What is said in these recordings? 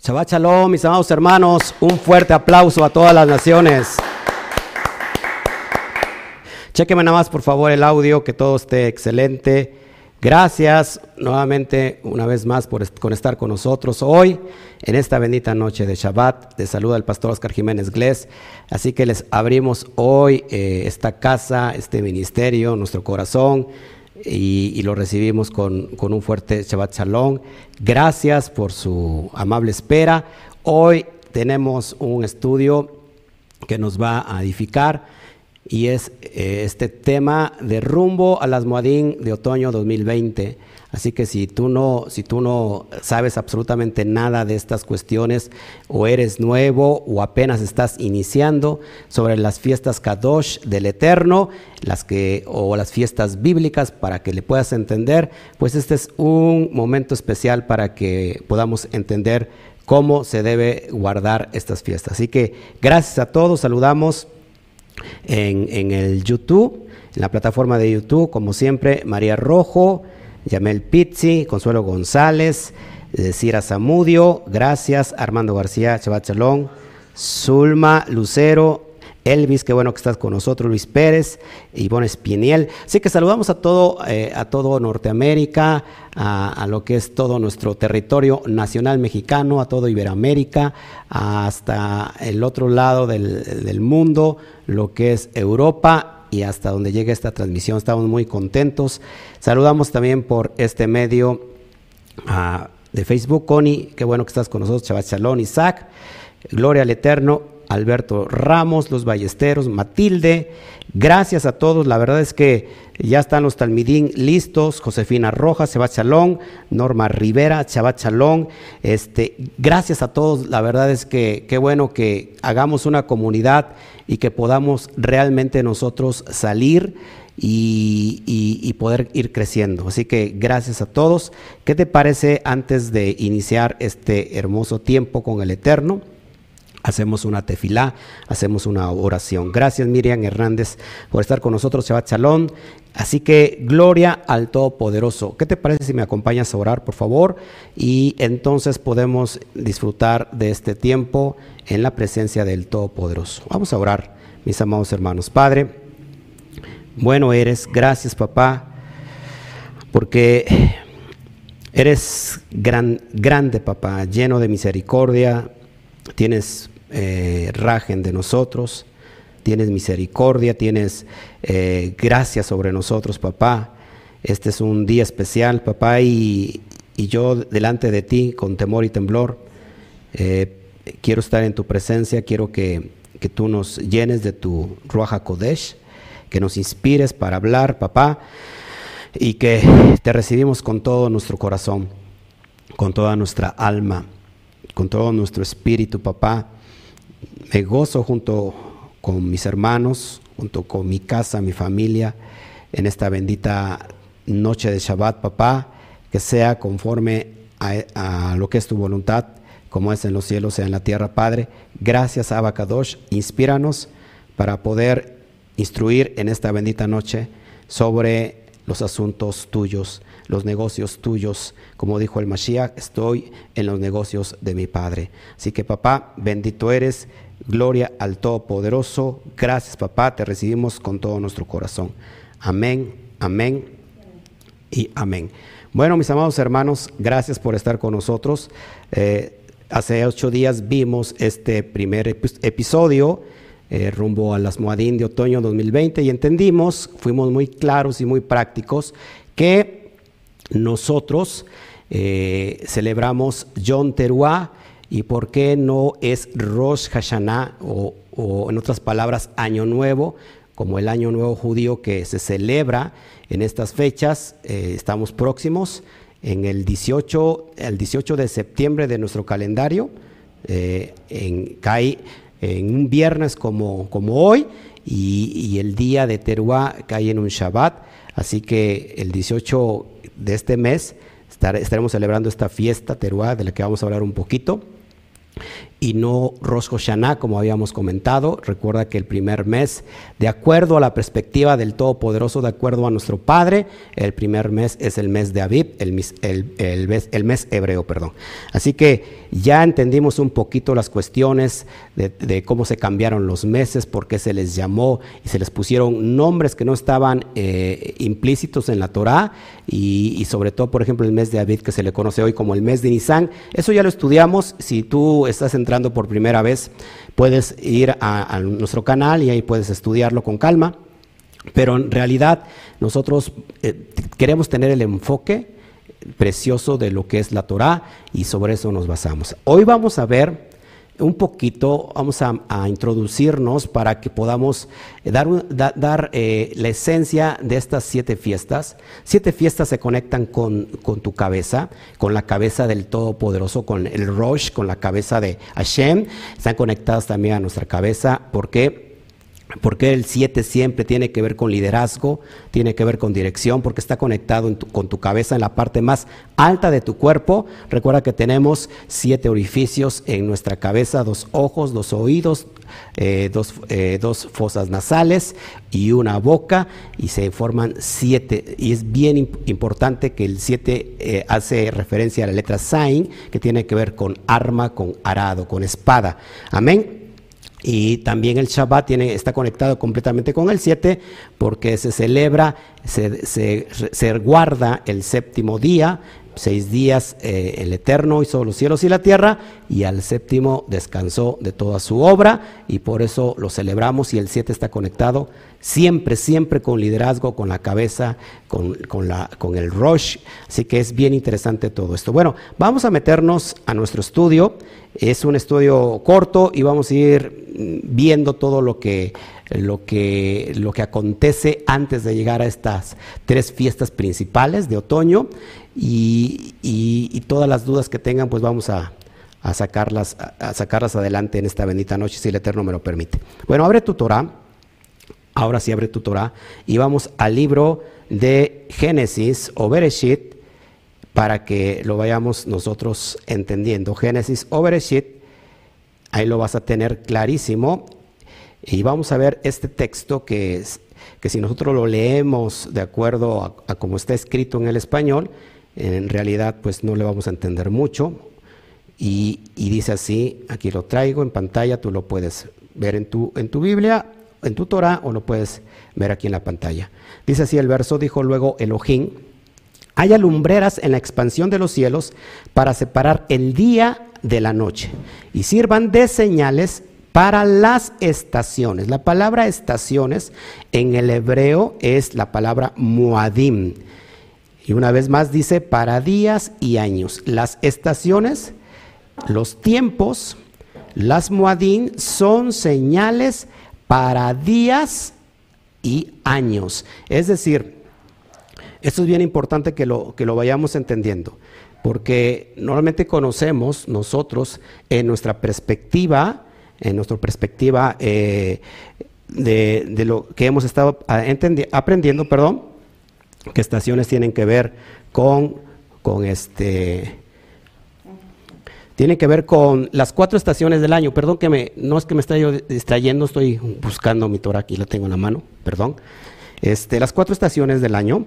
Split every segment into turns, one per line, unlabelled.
Shabbat Shalom, mis amados hermanos. Un fuerte aplauso a todas las naciones. Chequeme nada más, por favor, el audio, que todo esté excelente. Gracias nuevamente, una vez más, por estar con nosotros hoy en esta bendita noche de Shabbat. De saluda el pastor Oscar Jiménez Glés. Así que les abrimos hoy eh, esta casa, este ministerio, nuestro corazón y, lo recibimos con, un fuerte Shabbat Shalom. Gracias por su amable espera. Hoy tenemos un estudio que nos va a edificar y es eh, este tema de rumbo a las Moadín de otoño 2020. Así que si tú no, si tú no sabes absolutamente nada de estas cuestiones, o eres nuevo o apenas estás iniciando sobre las fiestas Kadosh del Eterno, las que, o las fiestas bíblicas para que le puedas entender, pues este es un momento especial para que podamos entender cómo se debe guardar estas fiestas. Así que gracias a todos, saludamos en, en el YouTube, en la plataforma de YouTube, como siempre, María Rojo. Yamel Pizzi, Consuelo González, Cira Zamudio, gracias, Armando García, Chabat Chalón, Zulma Lucero, Elvis, qué bueno que estás con nosotros, Luis Pérez, Ivonne Espiniel. Así que saludamos a todo, eh, a todo Norteamérica, a, lo que es todo nuestro territorio nacional mexicano, a todo Iberoamérica, hasta el otro lado del mundo, lo que es Europa y hasta donde llegue esta transmisión. Estamos muy contentos. Saludamos también por este medio ah, de Facebook. Connie, qué bueno que estás con nosotros. Shalom, Isaac. Gloria al Eterno. Alberto Ramos, los Ballesteros, Matilde. Gracias a todos. La verdad es que ya están los Talmidín listos. Josefina Rojas, Chabat Shalom, Norma Rivera, Chabat Shalom. Este, gracias a todos. La verdad es que qué bueno que hagamos una comunidad y que podamos realmente nosotros salir y, poder ir creciendo. Así que gracias a todos. ¿Qué te parece antes de iniciar este hermoso tiempo con el Eterno? Hacemos una tefilá, hacemos una oración. Gracias Miriam Hernández por estar con nosotros, Shabbat Shalom. Así que gloria al Todopoderoso. ¿Qué te parece si me acompañas a orar, por favor? Y entonces podemos disfrutar de este tiempo en la presencia del Todopoderoso. Vamos a orar, mis amados hermanos. Padre, bueno eres, gracias papá, porque eres gran, grande papá, lleno de misericordia, tienes eh, rajen de nosotros, tienes misericordia, tienes eh, gracia sobre nosotros papá. Este es un día especial papá y, yo delante de ti con temor y temblor. Eh, quiero estar en tu presencia, quiero que, tú nos llenes de tu Ruach Kodesh, que nos inspires para hablar, papá, y que te recibimos con todo nuestro corazón, con toda nuestra alma, con todo nuestro espíritu, papá. Me gozo junto con mis hermanos, junto con mi casa, mi familia, en esta bendita noche de Shabbat, papá, que sea conforme a, lo que es tu voluntad como es en los cielos, sea en la tierra. Padre, gracias Abacadosh, inspíranos para poder instruir en esta bendita noche sobre los asuntos tuyos, los negocios tuyos. Como dijo el Mashiach, estoy en los negocios de mi Padre. Así que papá, bendito eres, gloria al Todopoderoso. Gracias papá, te recibimos con todo nuestro corazón. Amén, amén y amén. Bueno, mis amados hermanos, gracias por estar con nosotros. Eh, Hace ocho días vimos este primer episodio eh, rumbo a las Moadín de otoño 2020 y entendimos, fuimos muy claros y muy prácticos, que nosotros eh, celebramos Yom Teruah y por qué no es Rosh Hashanah o, en otras palabras Año Nuevo, como el Año Nuevo judío que se celebra en estas fechas, eh, estamos próximos en el 18, el 18 de septiembre de nuestro calendario, eh, en, cae en un viernes como, como hoy y, el día de Teruá cae en un Shabbat, así que el 18 de este mes estaremos celebrando esta fiesta Teruá de la que vamos a hablar un poquito. Y no Rosh Hashanah, como habíamos comentado. Recuerda que el primer mes, de acuerdo a la perspectiva del Todopoderoso, de acuerdo a nuestro Padre, el primer mes es el mes de Aviv, el mes, el, mes, hebreo, perdón. Así que ya entendimos un poquito las cuestiones de, cómo se cambiaron los meses, por qué se les llamó y se les pusieron nombres que no estaban eh, implícitos en la Torá y, y, sobre todo, por ejemplo, el mes de Aviv, que se le conoce hoy como el mes de Nisan. Eso ya lo estudiamos. Si tú estás en por primera vez, puedes ir a, nuestro canal y ahí puedes estudiarlo con calma. Pero en realidad nosotros eh, queremos tener el enfoque precioso de lo que es la Torah y sobre eso nos basamos. Hoy vamos a ver un poquito, vamos a, introducirnos para que podamos eh, dar, dar eh, la esencia de estas siete fiestas. Siete fiestas se conectan con, con, tu cabeza, con la cabeza del Todopoderoso, con el Rosh, con la cabeza de Hashem. Están conectadas también a nuestra cabeza. ¿Por qué? Porque el 7 siempre tiene que ver con liderazgo, tiene que ver con dirección, porque está conectado con tu cabeza en la parte más alta de tu cuerpo. Recuerda que tenemos siete orificios en nuestra cabeza, dos ojos, dos oídos, eh, eh, dos, fosas nasales y una boca, y se forman siete. Y es bien importante que el 7 eh, hace referencia a la letra Sain, que tiene que ver con arma, con arado, con espada. Amén. Y también el Shabbat tiene, está conectado completamente con el 7 porque se celebra, se, se, guarda el séptimo día, seis días eh, el Eterno hizo los cielos y la tierra y al séptimo descansó de toda su obra y por eso lo celebramos y el 7 está conectado siempre, siempre con liderazgo, con la cabeza, con, con, la, con el rush. Así que es bien interesante todo esto. Bueno, vamos a meternos a nuestro estudio. Es un estudio corto y vamos a ir viendo todo lo que, lo que, lo que acontece antes de llegar a estas tres fiestas principales de otoño y, y, todas las dudas que tengan, pues vamos a, a sacarlas, a sacarlas adelante en esta bendita noche, si el Eterno me lo permite. Bueno, abre tu Torah Ahora sí abre tu Torah y vamos al libro de Génesis o Bereshit para que lo vayamos nosotros entendiendo. Génesis o Bereshit, ahí lo vas a tener clarísimo y vamos a ver este texto que, que si nosotros lo leemos de acuerdo a, como está escrito en el español, en realidad pues no le vamos a entender mucho. Y, y, dice así, aquí lo traigo en pantalla, tú lo puedes ver en tu, en tu Biblia en tu Torah o lo puedes ver aquí en la pantalla. Dice así el verso, dijo luego Elohim, hay alumbreras en la expansión de los cielos para separar el día de la noche y sirvan de señales para las estaciones. La palabra estaciones en el hebreo es la palabra muadim. Y una vez más dice para días y años. Las estaciones, los tiempos, las muadim son señales para días y años. Es decir, esto es bien importante que lo, que lo vayamos entendiendo, porque normalmente conocemos nosotros en nuestra perspectiva, en nuestra perspectiva eh, de, lo que hemos estado aprendiendo, perdón, que estaciones tienen que ver con, con este tiene que ver con las cuatro estaciones del año. Perdón que me, no es que me esté distrayendo, estoy buscando mi Torah aquí, la tengo en la mano, perdón. Este, las cuatro estaciones del año,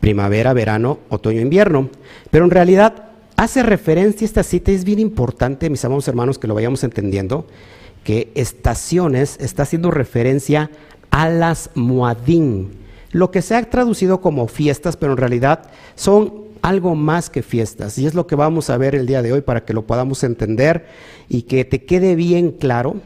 primavera, verano, otoño, invierno. Pero en realidad hace referencia, esta cita es bien importante, mis amados hermanos, que lo vayamos entendiendo, que estaciones está haciendo referencia a las muadín, lo que se ha traducido como fiestas, pero en realidad son algo más que fiestas. Y es lo que vamos a ver el día de hoy para que lo podamos entender y que te quede bien claro,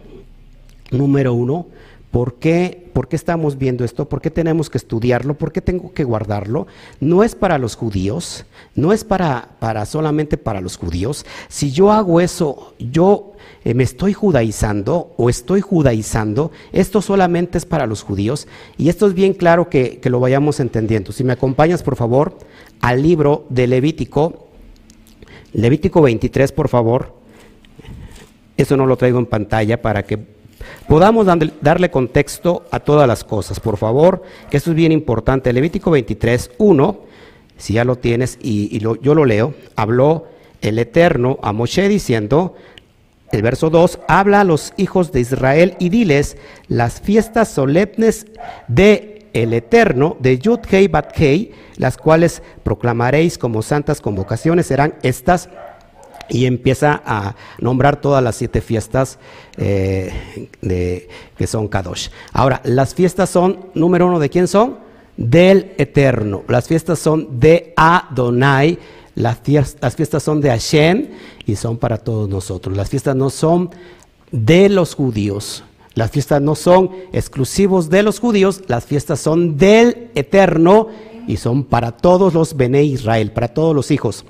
número uno, ¿Por qué, ¿Por qué, estamos viendo esto? ¿Por qué tenemos que estudiarlo? ¿Por qué tengo que guardarlo? No es para los judíos, no es para, para solamente para los judíos. Si yo hago eso, yo eh, me estoy judaizando o estoy judaizando, esto solamente es para los judíos. Y esto es bien claro que, que lo vayamos entendiendo. Si me acompañas, por favor, al libro de Levítico, Levítico 23, por favor. Eso no lo traigo en pantalla para que podamos darle contexto a todas las cosas, por favor, que esto es bien importante. Levítico 23, 1, si ya lo tienes y, yo lo leo, habló el Eterno a Moshe diciendo, el verso 2, habla a los hijos de Israel y diles, las fiestas solemnes de el Eterno, de Yud Hei Bat Hei, las cuales proclamaréis como santas convocaciones, serán estas y empieza a nombrar todas las siete fiestas eh, que son Kadosh. Ahora, las fiestas son, número uno, ¿de quién son? Del Eterno. Las fiestas son de Adonai. Las fiestas, las fiestas son de Hashem y son para todos nosotros. Las fiestas no son de los judíos. Las fiestas no son exclusivos de los judíos. Las fiestas son del Eterno y son para todos los Bene Israel, para todos los hijos.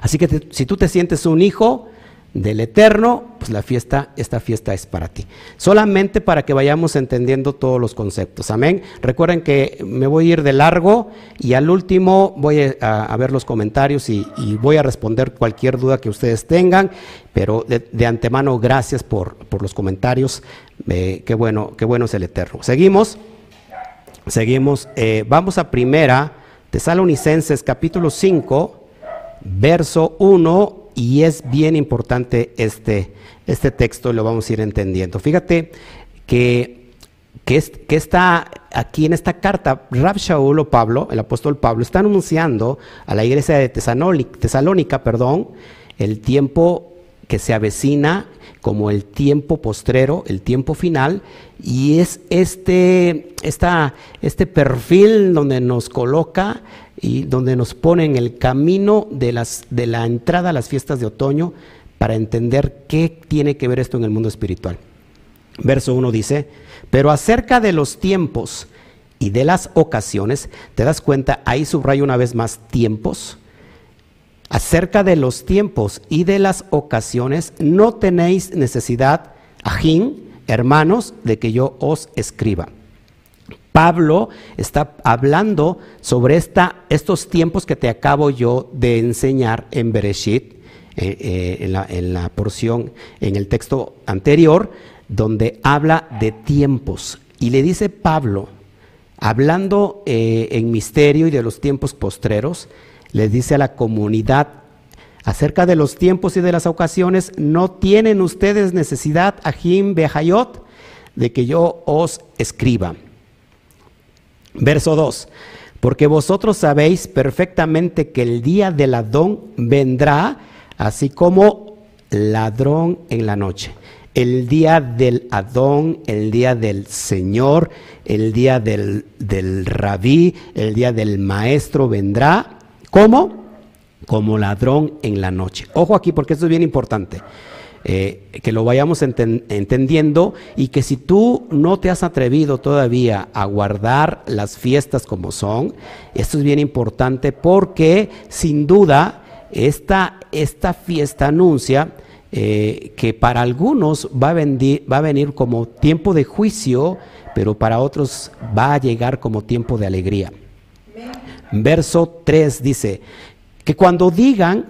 Así que si tú te sientes un hijo del Eterno, pues la fiesta, esta fiesta es para ti. Solamente para que vayamos entendiendo todos los conceptos. Amén. Recuerden que me voy a ir de largo y al último voy a, ver los comentarios y, voy a responder cualquier duda que ustedes tengan. Pero de, antemano, gracias por, los comentarios. Eh, qué bueno, qué bueno es el Eterno. Seguimos. Seguimos. Eh, vamos a primera, Tesalonicenses capítulo 5 verso 1, y es bien importante este, este texto, lo vamos a ir entendiendo. Fíjate que, que, está aquí en esta carta, Rab Shaul o Pablo, el apóstol Pablo, está anunciando a la iglesia de Tesalónica, Tesalónica perdón, el tiempo que se avecina como el tiempo postrero, el tiempo final, y es este, esta, este perfil donde nos coloca y donde nos pone en el camino de, las, de la entrada a las fiestas de otoño para entender qué tiene que ver esto en el mundo espiritual. Verso 1 dice, pero acerca de los tiempos y de las ocasiones, ¿te das cuenta? Ahí subrayo una vez más tiempos acerca de los tiempos y de las ocasiones, no tenéis necesidad, ajín, hermanos, de que yo os escriba. Pablo está hablando sobre estos tiempos que te acabo yo de enseñar en Bereshit, eh, eh, en, la, en, la, porción, en el texto anterior, donde habla de tiempos. Y le dice Pablo, hablando eh, en misterio y de los tiempos postreros, les dice a la comunidad acerca de los tiempos y de las ocasiones, no tienen ustedes necesidad, Ajim Behayot, de que yo os escriba. Verso 2. Porque vosotros sabéis perfectamente que el día del ladrón vendrá, así como ladrón en la noche. El día del Adón, el día del Señor, el día del, del rabí, el día del maestro vendrá ¿Cómo? Como ladrón en la noche. Ojo aquí porque esto es bien importante. Eh, que lo vayamos entendiendo y que si tú no te has atrevido todavía a guardar las fiestas como son, esto es bien importante porque sin duda esta, esta fiesta anuncia eh, que para algunos va a, va a venir como tiempo de juicio, pero para otros va a llegar como tiempo de alegría. Verso 3 dice, que cuando digan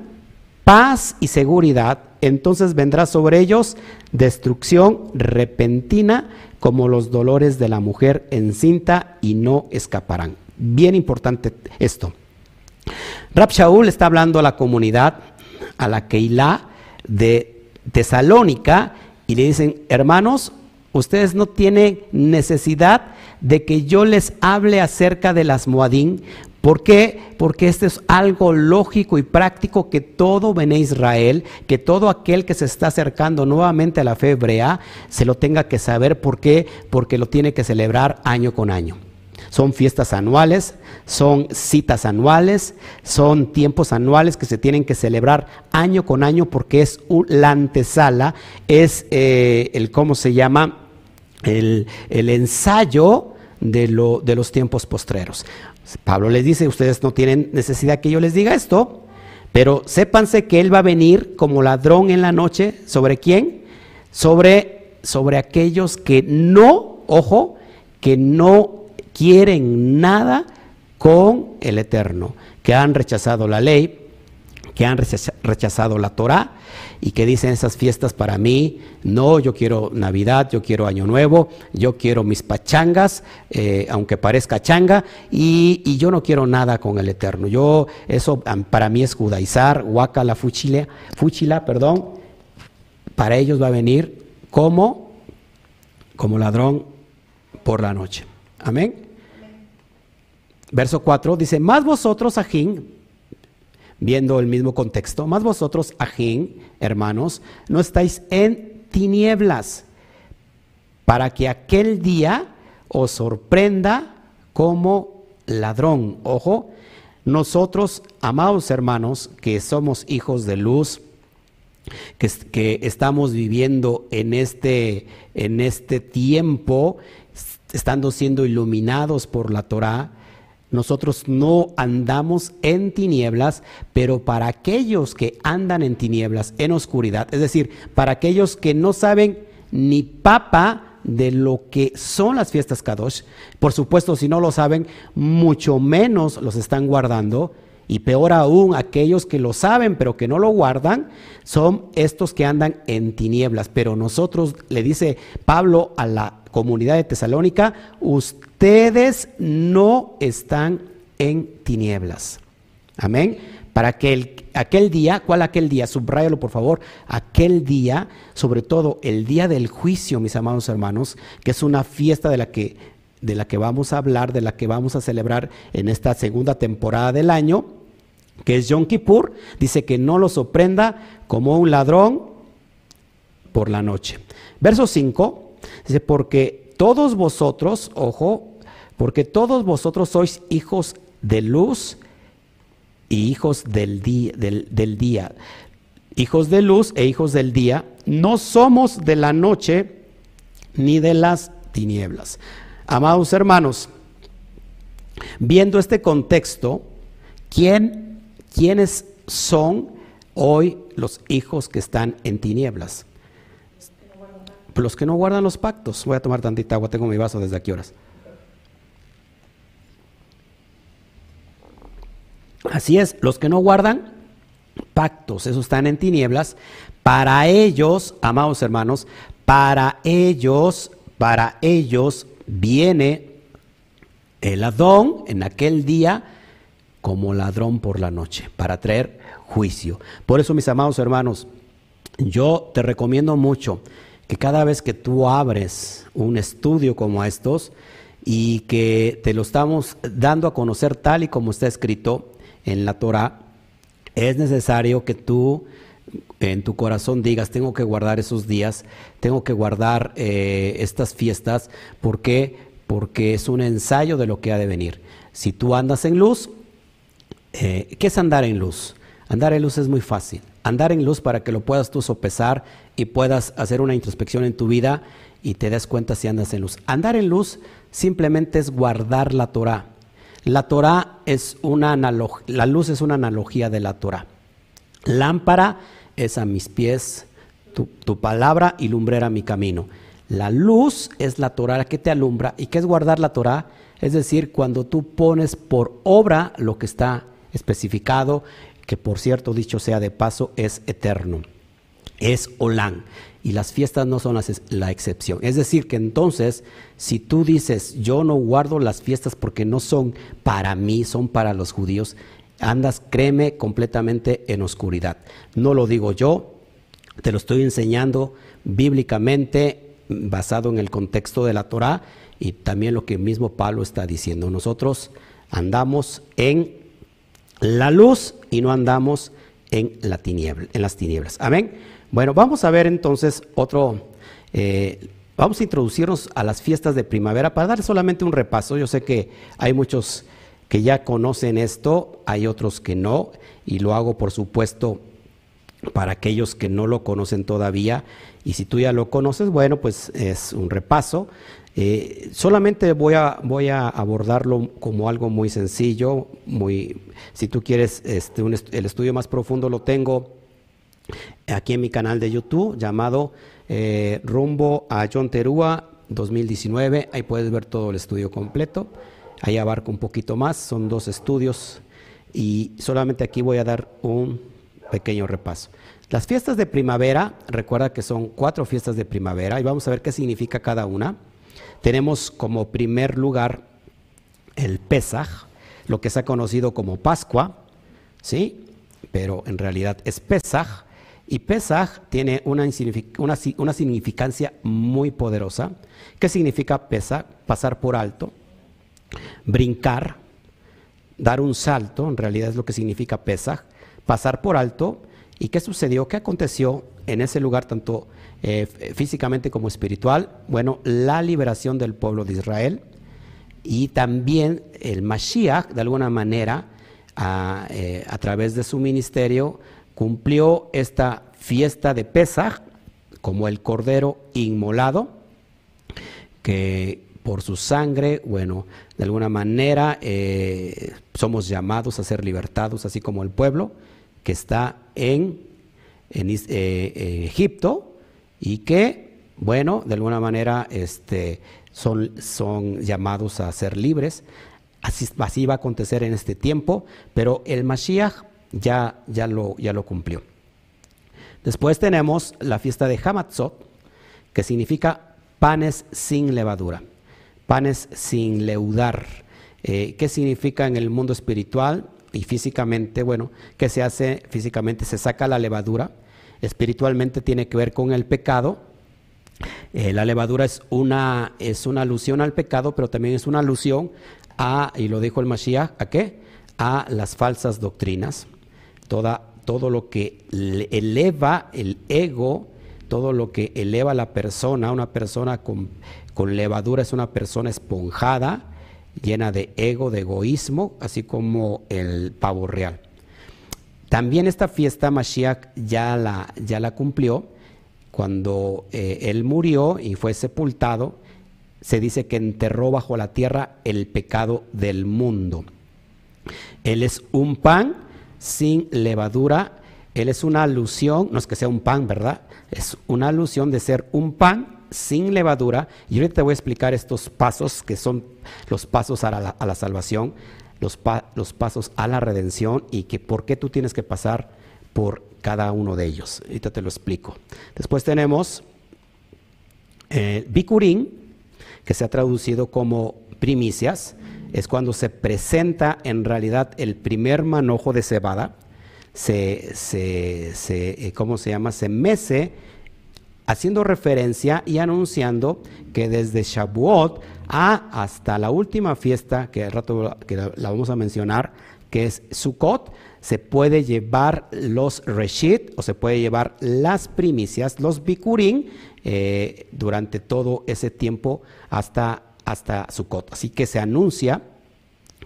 paz y seguridad, entonces vendrá sobre ellos destrucción repentina como los dolores de la mujer encinta y no escaparán. Bien importante esto. Rab Shaul está hablando a la comunidad, a la Keilah de Tesalónica, y le dicen, hermanos, ustedes no tienen necesidad de que yo les hable acerca de las Moadín, ¿Por qué? Porque esto es algo lógico y práctico que todo Bene Israel, que todo aquel que se está acercando nuevamente a la fe hebrea, se lo tenga que saber. ¿Por qué? Porque lo tiene que celebrar año con año. Son fiestas anuales, son citas anuales, son tiempos anuales que se tienen que celebrar año con año porque es la antesala, es eh, el, ¿cómo se llama? El, ensayo de, lo, de los tiempos postreros. Pablo les dice, ustedes no tienen necesidad que yo les diga esto, pero sépanse que Él va a venir como ladrón en la noche. ¿Sobre quién? Sobre, sobre aquellos que no, ojo, que no quieren nada con el Eterno, que han rechazado la ley, que han rechazado la Torah y que dicen esas fiestas para mí, no, yo quiero Navidad, yo quiero Año Nuevo, yo quiero mis pachangas, eh, aunque parezca changa, y, yo no quiero nada con el Eterno. Yo, eso para mí es judaizar, la fuchila, fuchila, perdón, para ellos va a venir como, como ladrón por la noche. Amén. Verso 4 dice, más vosotros, Ajín, viendo el mismo contexto, más vosotros, Ajín, hermanos, no estáis en tinieblas, para que aquel día os sorprenda como ladrón. Ojo, nosotros, amados hermanos, que somos hijos de luz, que, que estamos viviendo en este, en este tiempo, estando siendo iluminados por la Torah, nosotros no andamos en tinieblas, pero para aquellos que andan en tinieblas, en oscuridad, es decir, para aquellos que no saben ni papa de lo que son las fiestas Kadosh, por supuesto, si no lo saben, mucho menos los están guardando. Y peor aún, aquellos que lo saben pero que no lo guardan, son estos que andan en tinieblas. Pero nosotros, le dice Pablo a la comunidad de Tesalónica, ustedes no están en tinieblas. Amén. Para que aquel día, ¿cuál aquel día? Subrayalo por favor. Aquel día, sobre todo el día del juicio, mis amados hermanos, que es una fiesta de la que, de la que vamos a hablar, de la que vamos a celebrar en esta segunda temporada del año, que es Yom Kippur, dice que no lo sorprenda como un ladrón por la noche. Verso 5 Dice, porque todos vosotros, ojo, porque todos vosotros sois hijos de luz y hijos del día, del, día. Hijos de luz e hijos del día, no somos de la noche ni de las tinieblas. Amados hermanos, viendo este contexto, ¿quién, ¿quiénes son hoy los hijos que están en tinieblas? Los que no guardan los pactos. Voy a tomar tantita agua, tengo mi vaso desde aquí horas. Así es, los que no guardan pactos, esos están en tinieblas. Para ellos, amados hermanos, para ellos, para ellos viene el ladrón en aquel día como ladrón por la noche, para traer juicio. Por eso, mis amados hermanos, yo te recomiendo mucho que cada vez que tú abres un estudio como estos y que te lo estamos dando a conocer tal y como está escrito en la Torah, es necesario que tú en tu corazón digas, tengo que guardar esos días, tengo que guardar eh, estas fiestas, ¿por qué? Porque es un ensayo de lo que ha de venir. Si tú andas en luz, eh, ¿qué es andar en luz? Andar en luz es muy fácil. Andar en luz para que lo puedas tú sopesar y puedas hacer una introspección en tu vida y te des cuenta si andas en luz. Andar en luz simplemente es guardar la Torah. La Torah es una analogía, la luz es una analogía de la Torah. Lámpara es a mis pies, tu, tu, palabra y lumbrera mi camino. La luz es la Torah que te alumbra. ¿Y qué es guardar la Torah? Es decir, cuando tú pones por obra lo que está especificado, que por cierto, dicho sea de paso, es eterno es Olán. Y las fiestas no son la excepción. Es decir, que entonces, si tú dices, yo no guardo las fiestas porque no son para mí, son para los judíos, andas, créeme, completamente en oscuridad. No lo digo yo, te lo estoy enseñando bíblicamente, basado en el contexto de la Torah y también lo que mismo Pablo está diciendo. Nosotros andamos en la luz y no andamos en, la tiniebla, en las tinieblas. Amén. Bueno, vamos a ver entonces otro, eh, vamos a introducirnos a las fiestas de primavera para dar solamente un repaso. Yo sé que hay muchos que ya conocen esto, hay otros que no, y lo hago por supuesto para aquellos que no lo conocen todavía. Y si tú ya lo conoces, bueno, pues es un repaso. Eh, solamente voy a, voy a abordarlo como algo muy sencillo, muy, si tú quieres este, el estudio más profundo lo tengo aquí en mi canal de YouTube llamado eh, Rumbo a John Terúa 2019. Ahí puedes ver todo el estudio completo. Ahí abarca un poquito más, son dos estudios y solamente aquí voy a dar un pequeño repaso. Las fiestas de primavera, recuerda que son cuatro fiestas de primavera y vamos a ver qué significa cada una. Tenemos como primer lugar el Pesaj, lo que se ha conocido como Pascua, ¿sí? Pero en realidad es Pesaj. Y Pesaj tiene una, una, significancia muy poderosa. ¿Qué significa Pesaj? Pasar por alto, brincar, dar un salto, en realidad es lo que significa Pesaj, pasar por alto. ¿Y qué sucedió? ¿Qué aconteció en ese lugar tanto eh, físicamente como espiritual? Bueno, la liberación del pueblo de Israel y también el Mashiach, de alguna manera, a, eh, a través de su ministerio, cumplió esta fiesta de Pesach como el cordero inmolado, que por su sangre, bueno, de alguna manera eh, somos llamados a ser libertados, así como el pueblo que está en, en eh, Egipto y que, bueno, de alguna manera este, son, son llamados a ser libres. Así, así, va a acontecer en este tiempo, pero el Mashiach ya, ya, lo, ya lo cumplió. Después tenemos la fiesta de Hamatzot, que significa panes sin levadura, panes sin leudar. Eh, ¿Qué significa en el mundo espiritual y físicamente? Bueno, que se hace físicamente? Se saca la levadura. Espiritualmente tiene que ver con el pecado. Eh, la levadura es una, es una alusión al pecado, pero también es una alusión a, y lo dijo el Mashiach, ¿a qué? A las falsas doctrinas todo lo que eleva el ego, todo lo que eleva a la persona, una persona con, con levadura es una persona esponjada, llena de ego, de egoísmo, así como el pavo real. También esta fiesta Mashiach ya la, ya la cumplió cuando eh, él murió y fue sepultado, se dice que enterró bajo la tierra el pecado del mundo. Él es un pan sin levadura. Él es una alusión, no es que sea un pan, ¿verdad? Es una alusión de ser un pan sin levadura. Y ahorita te voy a explicar estos pasos que son los pasos a la, salvación, los, pasos a la redención y que por qué tú tienes que pasar por cada uno de ellos. Ahorita te lo explico. Después tenemos eh, Bikurín, que se ha traducido como primicias es cuando se presenta en realidad el primer manojo de cebada, se, se, eh, ¿cómo se llama? Se mece haciendo referencia y anunciando que desde Shavuot a hasta la última fiesta, que al rato que la, vamos a mencionar, que es Sukkot, se puede llevar los reshit o se puede llevar las primicias, los bikurim, eh, durante todo ese tiempo hasta hasta Sukkot. Así que se anuncia,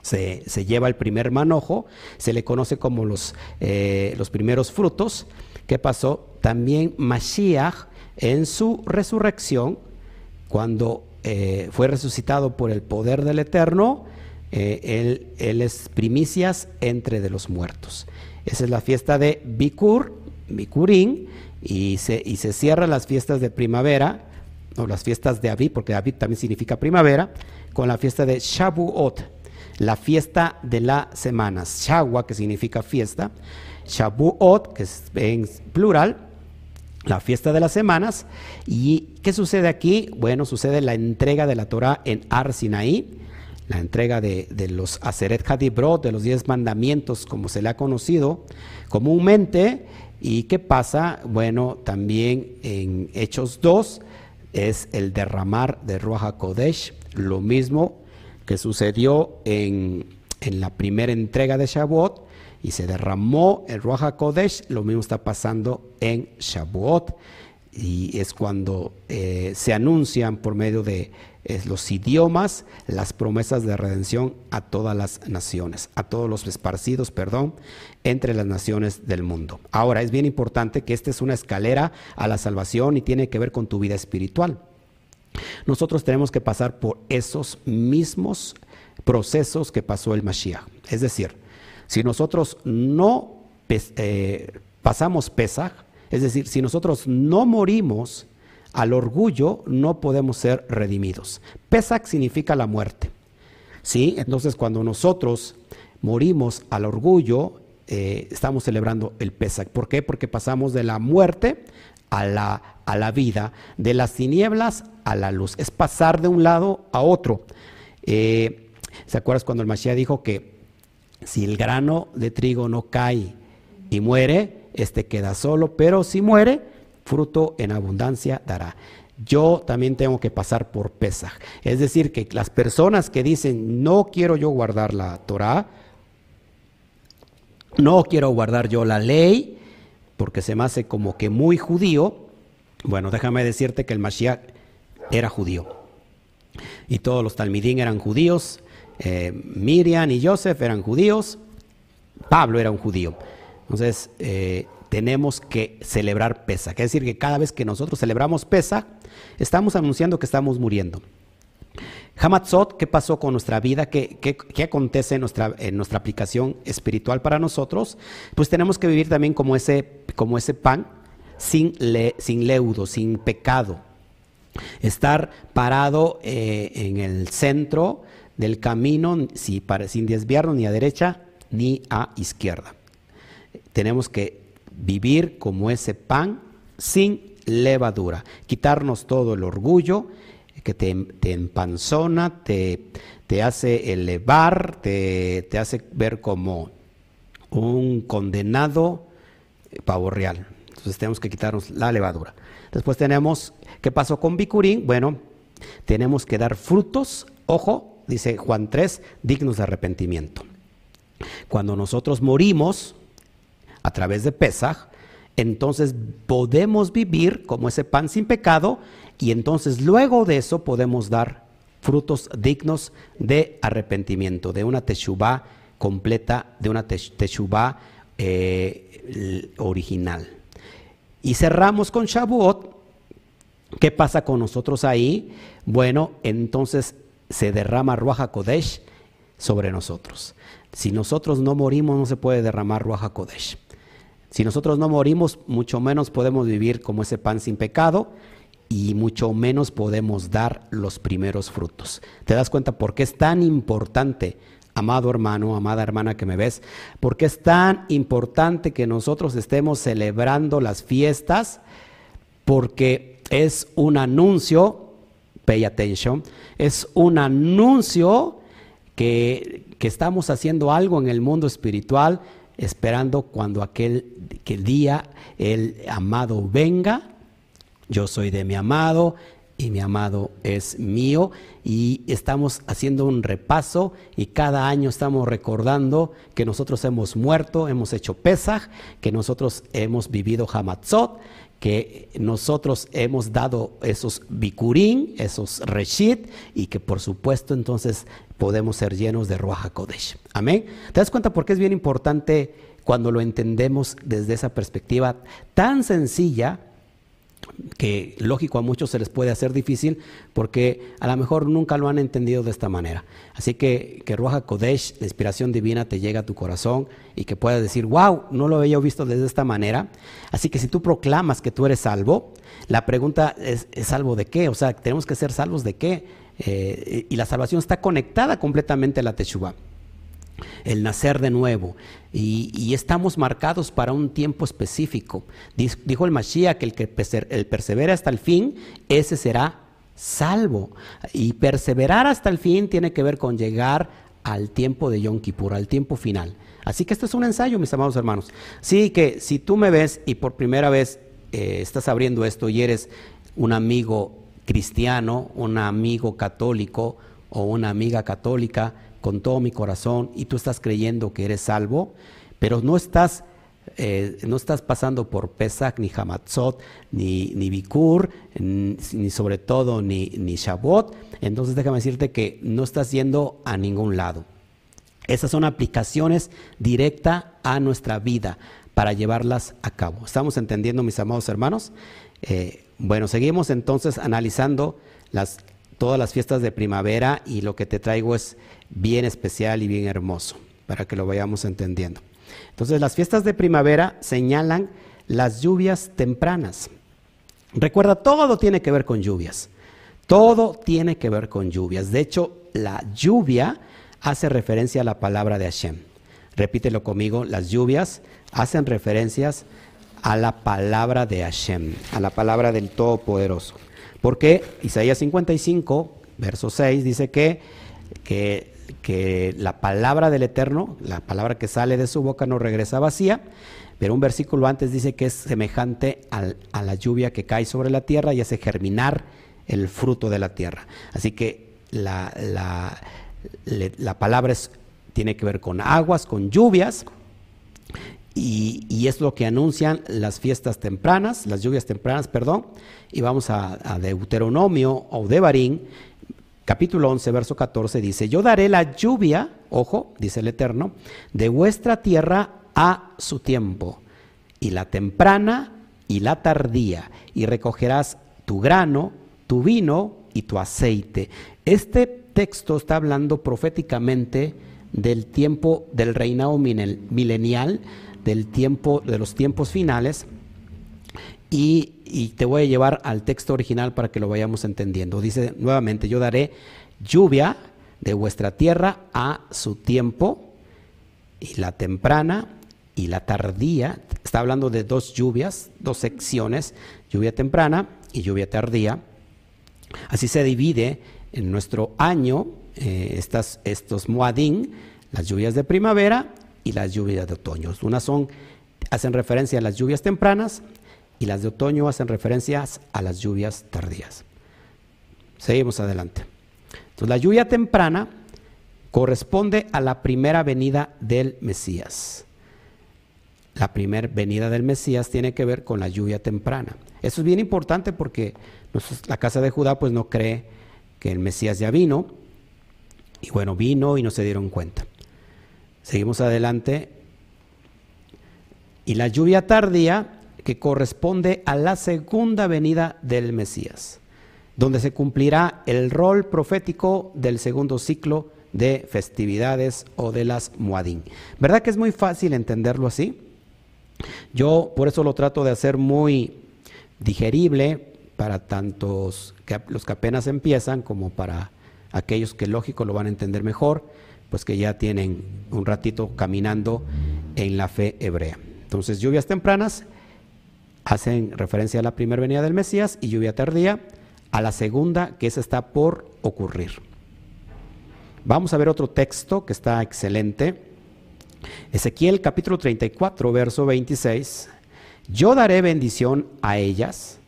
se, lleva el primer manojo, se le conoce como los, eh, los primeros frutos. ¿Qué pasó? También Mashiach en su resurrección, cuando eh, fue resucitado por el poder del Eterno, eh, él, es primicias entre de los muertos. Esa es la fiesta de Bikur, Bikurín, y se, y se cierran las fiestas de primavera o las fiestas de Aviv, porque Aviv también significa primavera, con la fiesta de Shavuot, la fiesta de las semanas. Shawwa, que significa fiesta, Shavuot, que es en plural, la fiesta de las semanas. ¿Y qué sucede aquí? Bueno, sucede la entrega de la Torah en Ar Sinaí, la entrega de, los Aseret Hadibrot, de los diez mandamientos, como se le ha conocido comúnmente. ¿Y qué pasa? Bueno, también en Hechos 2 es el derramar de Ruach Kodesh, lo mismo que sucedió en, la primera entrega de Shavuot y se derramó el Ruach Kodesh, lo mismo está pasando en Shavuot y es cuando eh, se anuncian por medio de los idiomas las promesas de redención a todas las naciones, a todos los esparcidos, perdón, entre las naciones del mundo. Ahora, es bien importante que esta es una escalera a la salvación y tiene que ver con tu vida espiritual. Nosotros tenemos que pasar por esos mismos procesos que pasó el Mashiach. Es decir, si nosotros no eh, pasamos Pesach, es decir, si nosotros no morimos al orgullo, no podemos ser redimidos. Pesach significa la muerte. ¿Sí? Entonces, cuando nosotros morimos al orgullo, eh, estamos celebrando el Pesach. ¿Por qué? Porque pasamos de la muerte a la, a la vida, de las tinieblas a la luz. Es pasar de un lado a otro. Eh, ¿Se acuerdas cuando el Mashiach dijo que si el grano de trigo no cae y muere, este queda solo, pero si muere, fruto en abundancia dará. Yo también tengo que pasar por Pesaj. Es decir, que las personas que dicen, no quiero yo guardar la Torah, no quiero guardar yo la ley, porque se me hace como que muy judío, bueno, déjame decirte que el Mashiach era judío. Y todos los talmidín eran judíos, eh, Miriam y Joseph eran judíos, Pablo era un judío. Entonces, eh, tenemos que celebrar Pesa. Es decir, que cada vez que nosotros celebramos Pesa, estamos anunciando que estamos muriendo. Hamatzot, ¿qué pasó con nuestra vida? ¿Qué, qué, acontece en nuestra, en nuestra, aplicación espiritual para nosotros? Pues tenemos que vivir también como ese, como ese pan, sin, sin leudo, sin pecado. Estar parado eh, en el centro del camino, sin desviarnos ni a derecha ni a izquierda. Tenemos que vivir como ese pan sin levadura, quitarnos todo el orgullo que te, empanzona, te, te, hace elevar, te, te, hace ver como un condenado pavo real. Entonces tenemos que quitarnos la levadura. Después tenemos, ¿qué pasó con Bicurín? Bueno, tenemos que dar frutos, ojo, dice Juan 3, dignos de arrepentimiento. Cuando nosotros morimos, a través de Pesaj, entonces podemos vivir como ese pan sin pecado y entonces luego de eso podemos dar frutos dignos de arrepentimiento, de una teshuvah completa, de una teshuvah eh, original. Y cerramos con Shavuot. ¿Qué pasa con nosotros ahí? Bueno, entonces se derrama Ruach Kodesh sobre nosotros. Si nosotros no morimos, no se puede derramar Ruach Kodesh. Si nosotros no morimos, mucho menos podemos vivir como ese pan sin pecado y mucho menos podemos dar los primeros frutos. ¿Te das cuenta por qué es tan importante, amado hermano, amada hermana que me ves? ¿Por qué es tan importante que nosotros estemos celebrando las fiestas? Porque es un anuncio, pay attention, es un anuncio que, que estamos haciendo algo en el mundo espiritual esperando cuando aquel, día el amado venga. Yo soy de mi amado y mi amado es mío y estamos haciendo un repaso y cada año estamos recordando que nosotros hemos muerto, hemos hecho Pesaj, que nosotros hemos vivido Hamatzot, que nosotros hemos dado esos bikurim, esos reshit y que por supuesto entonces podemos ser llenos de Ruach Kodesh. Amén. ¿Te das cuenta por qué es bien importante cuando lo entendemos desde esa perspectiva tan sencilla? Que lógico a muchos se les puede hacer difícil porque a lo mejor nunca lo han entendido de esta manera. Así que que Ruach Kodesh, la inspiración divina, te llegue a tu corazón y que puedas decir, wow, no lo había visto desde esta manera. Así que si tú proclamas que tú eres salvo, la pregunta es, ¿es salvo de qué? O sea, tenemos que ser salvos de qué? Eh, y la salvación está conectada completamente a la Teshuvah el nacer de nuevo. Y, estamos marcados para un tiempo específico. Dijo el Mashiach que el que el persevera hasta el fin, ese será salvo. Y perseverar hasta el fin tiene que ver con llegar al tiempo de Yom Kippur, al tiempo final. Así que esto es un ensayo, mis amados hermanos. Sí que si tú me ves y por primera vez eh, estás abriendo esto y eres un amigo cristiano, un amigo católico o una amiga católica con todo mi corazón y tú estás creyendo que eres salvo, pero no estás, eh, no estás pasando por Pesach, ni Hamatzot, ni, ni Bikur, ni sobre todo ni, ni Shabbat, entonces déjame decirte que no estás yendo a ningún lado. Esas son aplicaciones directas a nuestra vida para llevarlas a cabo. ¿Estamos entendiendo, mis amados hermanos? Eh, bueno, seguimos entonces analizando las, todas las fiestas de primavera y lo que te traigo es bien especial y bien hermoso para que lo vayamos entendiendo. Entonces las fiestas de primavera señalan las lluvias tempranas. Recuerda, todo tiene que ver con lluvias. Todo tiene que ver con lluvias. De hecho, la lluvia hace referencia a la palabra de Hashem. repítelo conmigo, las lluvias hacen referencias a la palabra de Hashem, a la palabra del Todopoderoso. Porque Isaías 55, verso 6, dice que, que, que, la palabra del Eterno, la palabra que sale de su boca no regresa vacía, pero un versículo antes dice que es semejante a la lluvia que cae sobre la tierra y hace germinar el fruto de la tierra. Así que la, la, la palabra tiene que ver con aguas, con lluvias, y, es lo que anuncian las fiestas tempranas, las lluvias tempranas, perdón. Y vamos a, Deuteronomio o Devarim, capítulo 11, verso 14, dice, yo daré la lluvia, ojo, dice el Eterno, de vuestra tierra a su tiempo, y la temprana y la tardía, y recogerás tu grano, tu vino y tu aceite. Este texto está hablando proféticamente del tiempo del reinado milenial, del tiempo, de los tiempos finales. Y, te voy a llevar al texto original para que lo vayamos entendiendo. Dice nuevamente, yo daré lluvia de vuestra tierra a su tiempo, y la temprana y la tardía. Está hablando de dos lluvias, dos secciones, lluvia temprana y lluvia tardía. Así se divide en nuestro año eh, estas, estos muadín, las lluvias de primavera y las lluvias de otoño. Unas son, hacen referencia a las lluvias tempranas y las de otoño hacen referencias a las lluvias tardías. Seguimos adelante. Entonces, la lluvia temprana corresponde a la primera venida del Mesías. La primera venida del Mesías tiene que ver con la lluvia temprana. Eso es bien importante porque la casa de Judá pues no cree que el Mesías ya vino. Y bueno, vino y no se dieron cuenta. Seguimos adelante. Y la lluvia tardía que corresponde a la segunda venida del Mesías, donde se cumplirá el rol profético del segundo ciclo de festividades o de las Muadín. ¿Verdad que es muy fácil entenderlo así? Yo por eso lo trato de hacer muy digerible para tantos los que apenas empiezan como para aquellos que lógico lo van a entender mejor pues que ya tienen un ratito caminando en la fe hebrea. Entonces, lluvias tempranas hacen referencia a la primera venida del Mesías y lluvia tardía a la segunda, que esa está por ocurrir. Vamos a ver otro texto que está excelente. Ezequiel capítulo 34, verso 26. Yo daré bendición a ellas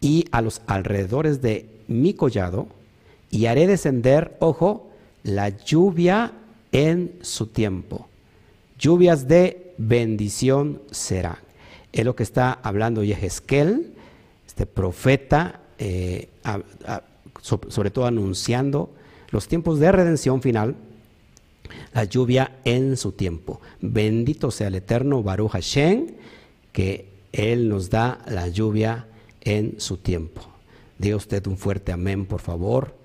y a los alrededores de mi collado y haré descender, ojo, la lluvia en su tiempo. Lluvias de bendición serán. Es lo que está hablando Yehezkel, este profeta, eh, sobre todo anunciando los tiempos de redención final, la lluvia en su tiempo. Bendito sea el eterno Baruch Hashem, que Él nos da la lluvia en su tiempo. Diga usted un fuerte amén, por favor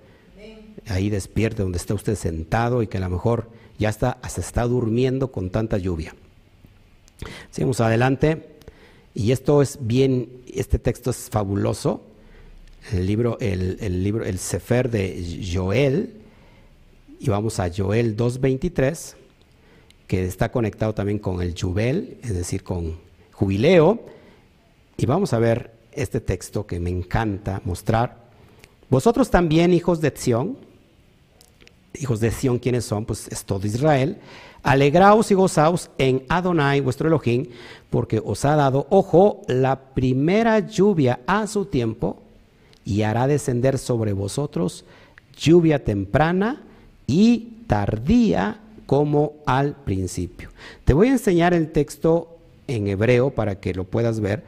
ahí despierte donde está usted sentado y que a lo mejor ya está, se está durmiendo con tanta lluvia. Seguimos adelante. Y esto es bien, este texto es fabuloso. El libro, el, libro, el Sefer de Joel, y vamos a Joel 2.23, que está conectado también con el Jubel, es decir, con jubileo. Y vamos a ver este texto que me encanta mostrar. Vosotros también, hijos de Sión, hijos de Sión, ¿quiénes son? Pues es todo Israel. Alegraos y gozaos en Adonai, vuestro Elohim, porque os ha dado, ojo, la primera lluvia a su tiempo y hará descender sobre vosotros lluvia temprana y tardía como al principio. Te voy a enseñar el texto en hebreo para que lo puedas ver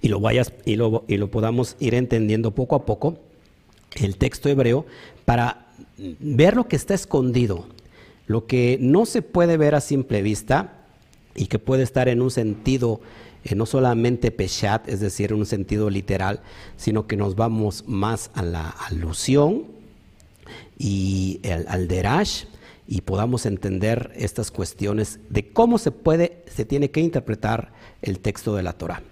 y lo vayas y lo, y lo podamos ir entendiendo poco a poco el texto hebreo para ver lo que está escondido, lo que no se puede ver a simple vista y que puede estar en un sentido eh, no solamente peshat, es decir, en un sentido literal, sino que nos vamos más a la alusión y al, derash y podamos entender estas cuestiones de cómo se puede, se tiene que interpretar el texto de la Torah.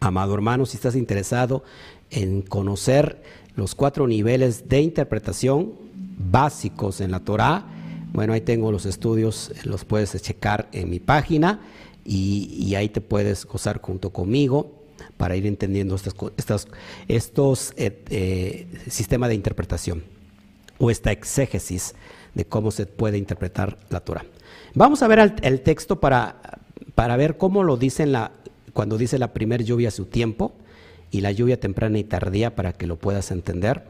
Amado hermano, si estás interesado en conocer los cuatro niveles de interpretación básicos en la Torah, Bueno, ahí tengo los estudios, los puedes checar en mi página y, ahí te puedes gozar junto conmigo para ir entendiendo estas, estas, estos eh, eh, sistemas de interpretación o esta exégesis de cómo se puede interpretar la Torah. Vamos a ver el, texto para, para, ver cómo lo dice la, cuando dice la primer lluvia a su tiempo y la lluvia temprana y tardía para que lo puedas entender.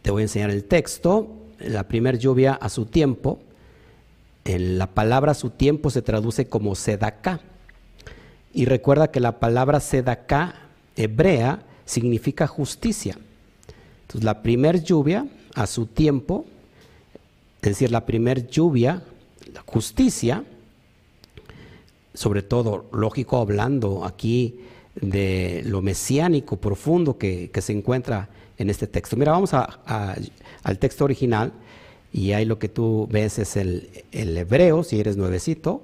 Te voy a enseñar el texto. La primer lluvia a su tiempo. En la palabra a su tiempo se traduce como sedaká. Y recuerda que la palabra sedaká hebrea significa justicia. Entonces la primer lluvia a su tiempo, es decir, la primer lluvia, la justicia, sobre todo, lógico hablando aquí de lo mesiánico profundo que, se encuentra en este texto. Mira, vamos al texto original y ahí lo que tú ves es el, el, hebreo, si eres nuevecito,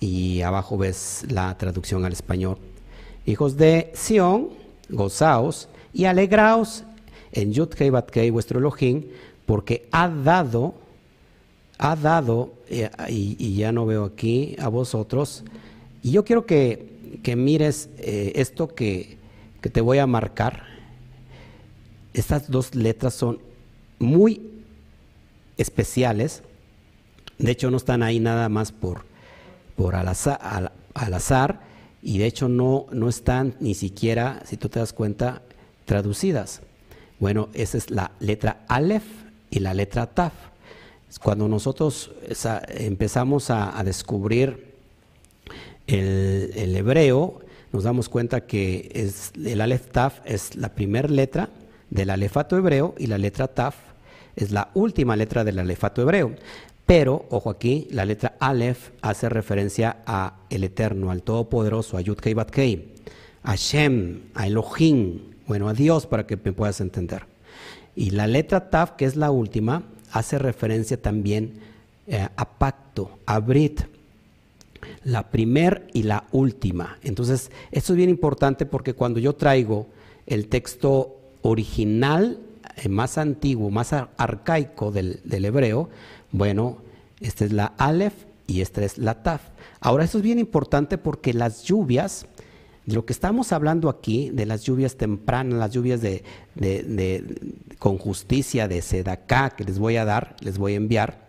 y abajo ves la traducción al español. Hijos de Sión, gozaos y alegraos en Yud Kei vuestro Elohim, porque ha dado, ha dado, eh, y ya no veo aquí a vosotros, y yo quiero que que mires eh, esto que, te voy a marcar. Estas dos letras son muy especiales. De hecho, no están ahí nada más por, por al, azar, y de hecho no, no están ni siquiera, si tú te das cuenta, traducidas. Bueno, esa es la letra Aleph y la letra Taf. Cuando nosotros empezamos a descubrir el, hebreo, nos damos cuenta que es, el Aleph Taf es la primera letra del alefato hebreo y la letra Taf es la última letra del alefato hebreo. Pero, ojo aquí, la letra Aleph hace referencia a el Eterno, al Todopoderoso, a Yud Kei Bat Kei, a Shem, a Elohim, bueno, a Dios para que me puedas entender. Y la letra Taf, que es la última, hace referencia también eh, a pacto, a Brit, la primer y la última. Entonces, esto es bien importante porque cuando yo traigo el texto original, eh, más antiguo, más arcaico del, hebreo, bueno, esta es la Aleph y esta es la Taf. Ahora, esto es bien importante porque las lluvias, de lo que estamos hablando aquí, de las lluvias tempranas, las lluvias de, con justicia de Sedacá que les voy a dar, les voy a enviar,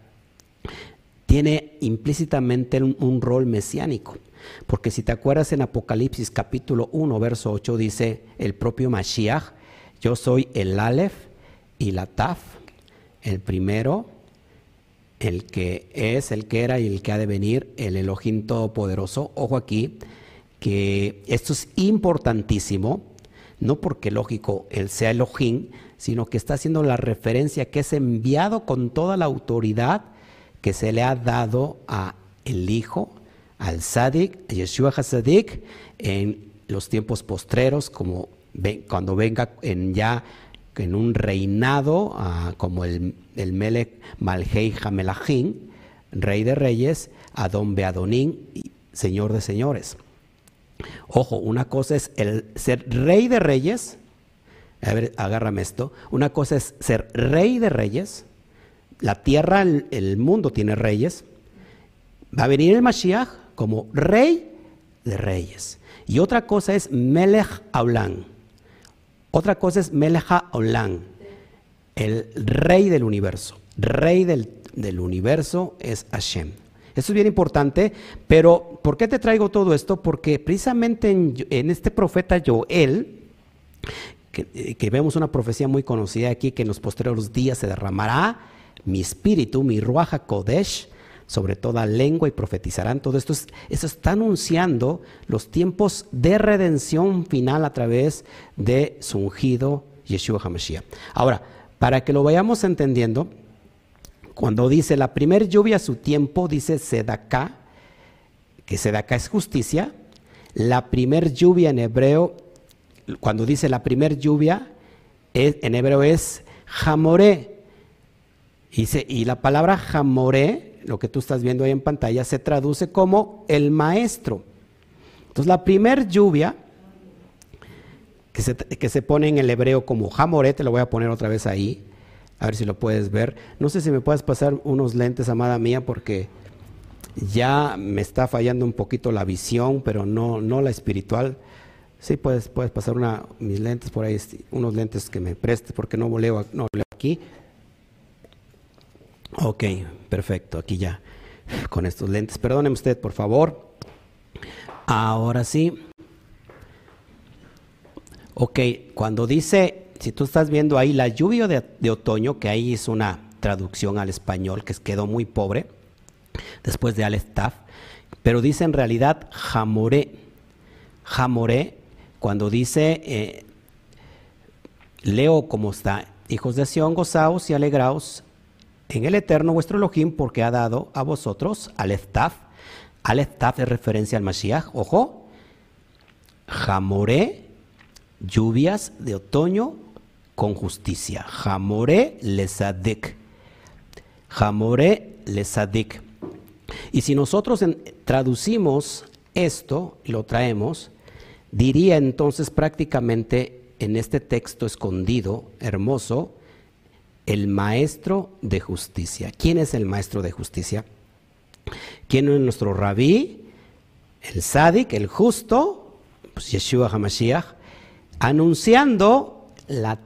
tiene implícitamente un, rol mesiánico. Porque si te acuerdas en Apocalipsis capítulo 1, verso 8, dice el propio Mashiach, yo soy el Aleph y la Taf, el primero, el que es, el que era y el que ha de venir, el Elohim Todopoderoso. Ojo aquí, que esto es importantísimo, no porque lógico él sea Elohim, sino que está haciendo la referencia que es enviado con toda la autoridad que se le ha dado a el Hijo, al Sadik, a Yeshua HaSadik, en los tiempos postreros, como cuando venga en ya en un reinado ah, como el, el Melech Malhei Hamelachim, rey de reyes, Adon Beadonín, señor de señores. Ojo, una cosa es el ser rey de reyes, a ver, agárrame esto, una cosa es ser rey de reyes, la tierra, el, mundo tiene reyes. Va a venir el Mashiach como rey de reyes. Y otra cosa es Melech Aulan. Otra cosa es Melech Aulan, el rey del universo. Rey del, universo es Hashem. Esto es bien importante, pero ¿por qué te traigo todo esto? Porque precisamente en, este profeta Joel, que, que, vemos una profecía muy conocida aquí, que en los posteriores días se derramará mi espíritu, mi Ruaja Kodesh, sobre toda lengua y profetizarán. Todo esto, eso está anunciando los tiempos de redención final a través de su ungido Yeshua HaMashiach. Ahora, para que lo vayamos entendiendo, cuando dice la primer lluvia a su tiempo, dice Sedaká, que Sedaká es justicia. La primer lluvia en hebreo, cuando dice la primer lluvia, en hebreo es Jamoré, y, la palabra jamoré, lo que tú estás viendo ahí en pantalla, se traduce como el maestro. Entonces la primer lluvia, que se, que se pone en el hebreo como jamoré, te lo voy a poner otra vez ahí, A ver si lo puedes ver. No sé si me puedes pasar unos lentes, amada mía, porque ya me está fallando un poquito la visión, pero no, no la espiritual. Sí, puedes, puedes pasar una, mis lentes por ahí, unos lentes que me prestes, porque no leo, no leo aquí. Ok, perfecto, aquí ya, con estos lentes. Perdóneme usted, por favor. Ahora sí. Ok, cuando dice, si tú estás viendo ahí la lluvia de, otoño, que ahí es una traducción al español que quedó muy pobre, después de Alestaf, pero dice en realidad jamoré. Jamoré cuando dice, eh, leo como está, hijos de Sión, gozaos y alegraos en el Eterno vuestro Elohim, porque ha dado a vosotros al Eftaf. Al Eftaf es referencia al Mashiach, ojo. Jamoré, lluvias de otoño con justicia. Jamoré lesadik. Jamoré lesadik. Y si nosotros traducimos esto y lo traemos, Diría entonces prácticamente en este texto escondido, hermoso, el maestro de justicia. ¿Quién es el maestro de justicia? ¿Quién es nuestro rabí? El sádic, el justo, pues Yeshua HaMashiach, anunciando la,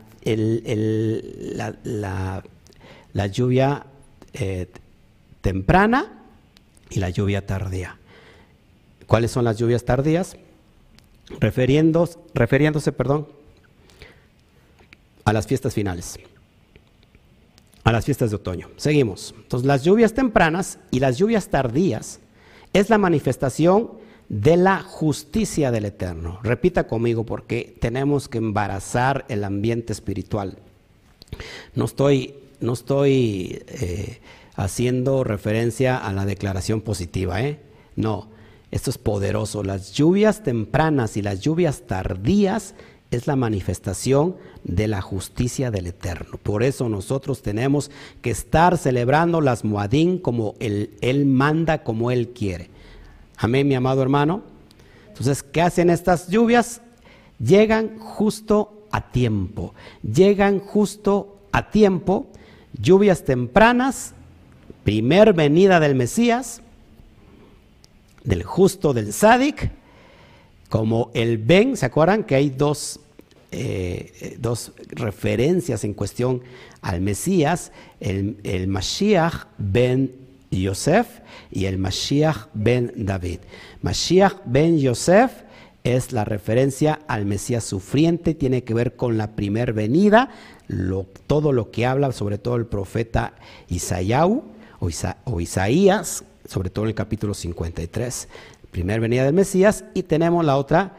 la, lluvia eh, temprana y la lluvia tardía. ¿Cuáles son las lluvias tardías? refiriéndose, refiriéndose perdón, a las fiestas finales, a las fiestas de otoño. Seguimos. Entonces, las lluvias tempranas y las lluvias tardías es la manifestación de la justicia del Eterno. Repita conmigo porque tenemos que embarazar el ambiente espiritual. No estoy, no estoy eh, haciendo referencia a la declaración positiva, ¿eh? No, esto es poderoso. Las lluvias tempranas y las lluvias tardías es la manifestación de la justicia del Eterno. Por eso nosotros tenemos que estar celebrando las Muadín como él, manda, como Él quiere. Amén, mi amado hermano. Entonces, ¿qué hacen estas lluvias? Llegan justo a tiempo. Llegan justo a tiempo. Lluvias tempranas, primer venida del Mesías, del justo del Sadik, como el Ben, ¿se acuerdan que hay dos, eh, dos referencias en cuestión al Mesías? El, el Mashiach ben Yosef y el Mashiach ben David. Mashiach ben Yosef es la referencia al Mesías sufriente, tiene que ver con la primer venida, todo lo que habla sobre todo el profeta Isaías o Isaías, sobre todo en el capítulo 53, primer venida del Mesías, y tenemos la otra,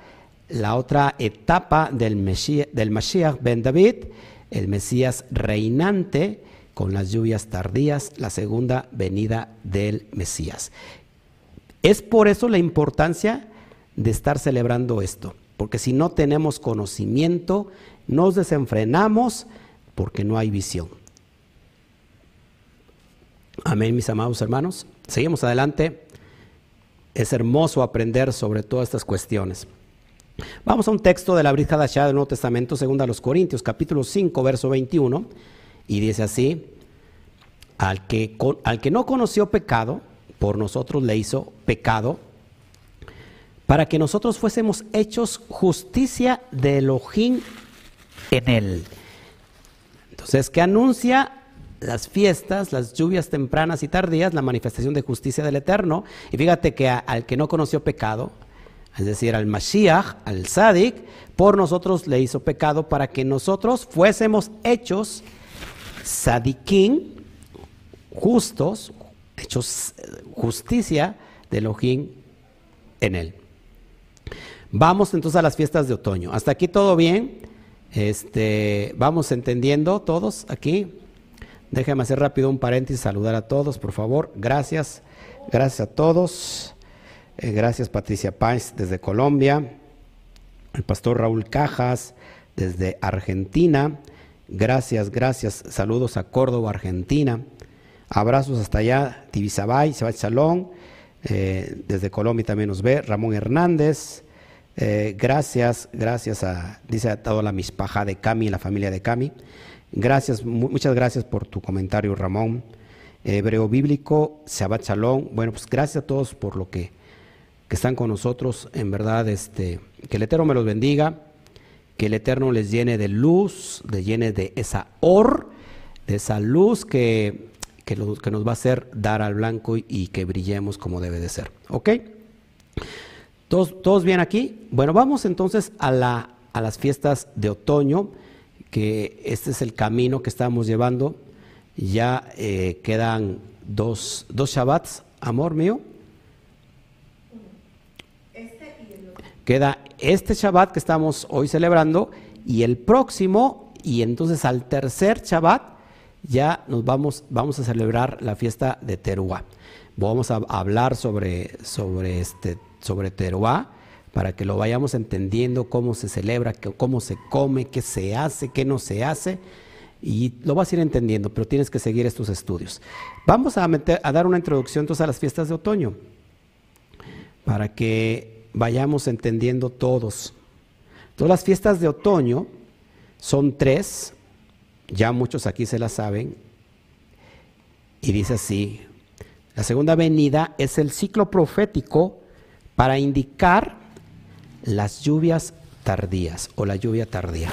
la otra etapa del, Mesías, Mashiach ben David, el Mesías reinante con las lluvias tardías, la segunda venida del Mesías. Es por eso la importancia de estar celebrando esto, porque si no tenemos conocimiento, nos desenfrenamos porque no hay visión. Amén, mis amados hermanos. Seguimos adelante. Es hermoso aprender sobre todas estas cuestiones. Vamos a un texto de la Brit Hadashah del Nuevo Testamento, según a los Corintios, capítulo 5, verso 21, y dice así, al que, al que no conoció pecado, por nosotros le hizo pecado, para que nosotros fuésemos hechos justicia de Elohim en él. Entonces, ¿qué anuncia las fiestas, las lluvias tempranas y tardías, la manifestación de justicia del Eterno. Y fíjate que al que no conoció pecado, es decir, al Mashiach, al Sadik, por nosotros le hizo pecado para que nosotros fuésemos hechos Sadikim, justos, hechos justicia de Elohim en él. Vamos entonces a las fiestas de otoño. Hasta aquí todo bien. Este, vamos entendiendo todos aquí. Déjeme hacer rápido un paréntesis, saludar a todos, por favor. Gracias, gracias a todos. Eh, gracias Patricia Páez desde Colombia. El pastor Raúl Cajas desde Argentina. Gracias, gracias. Saludos a Córdoba, Argentina. Abrazos hasta allá, Tibisabay, Sebach Salón. Eh, desde Colombia también nos ve Ramón Hernández. Eh, gracias, gracias a, dice a toda la mispaja de Cami, la familia de Cami. Gracias, muchas gracias por tu comentario, Ramón. Hebreo Bíblico, Shabbat Shalom. Bueno, pues gracias a todos por lo que, están con nosotros. En verdad, este, que el Eterno me los bendiga, que el Eterno les llene de luz, les llene de esa or, de esa luz que, que, que nos va a hacer dar al blanco y, que brillemos como debe de ser. ¿Ok? ¿Todos, ¿Todos bien aquí? Bueno, vamos entonces a, la, a las fiestas de otoño, que este es el camino que estamos llevando ya eh, quedan dos, dos Shabbats, amor mío. Este y el otro. Queda este Shabbat que estamos hoy celebrando y el próximo, y entonces al tercer Shabbat ya nos vamos, vamos a celebrar la fiesta de Teruá. Vamos a hablar sobre, sobre, este, sobre Teruá para que lo vayamos entendiendo, cómo se celebra, cómo se come, qué se hace, qué no se hace y lo vas a ir entendiendo, pero tienes que seguir estos estudios. Vamos a, a dar una introducción entonces a las fiestas de otoño, para que vayamos entendiendo todos. Todas las fiestas de otoño son tres, ya muchos aquí se las saben, y dice así, la segunda venida es el ciclo profético para indicar las lluvias tardías o la lluvia tardía.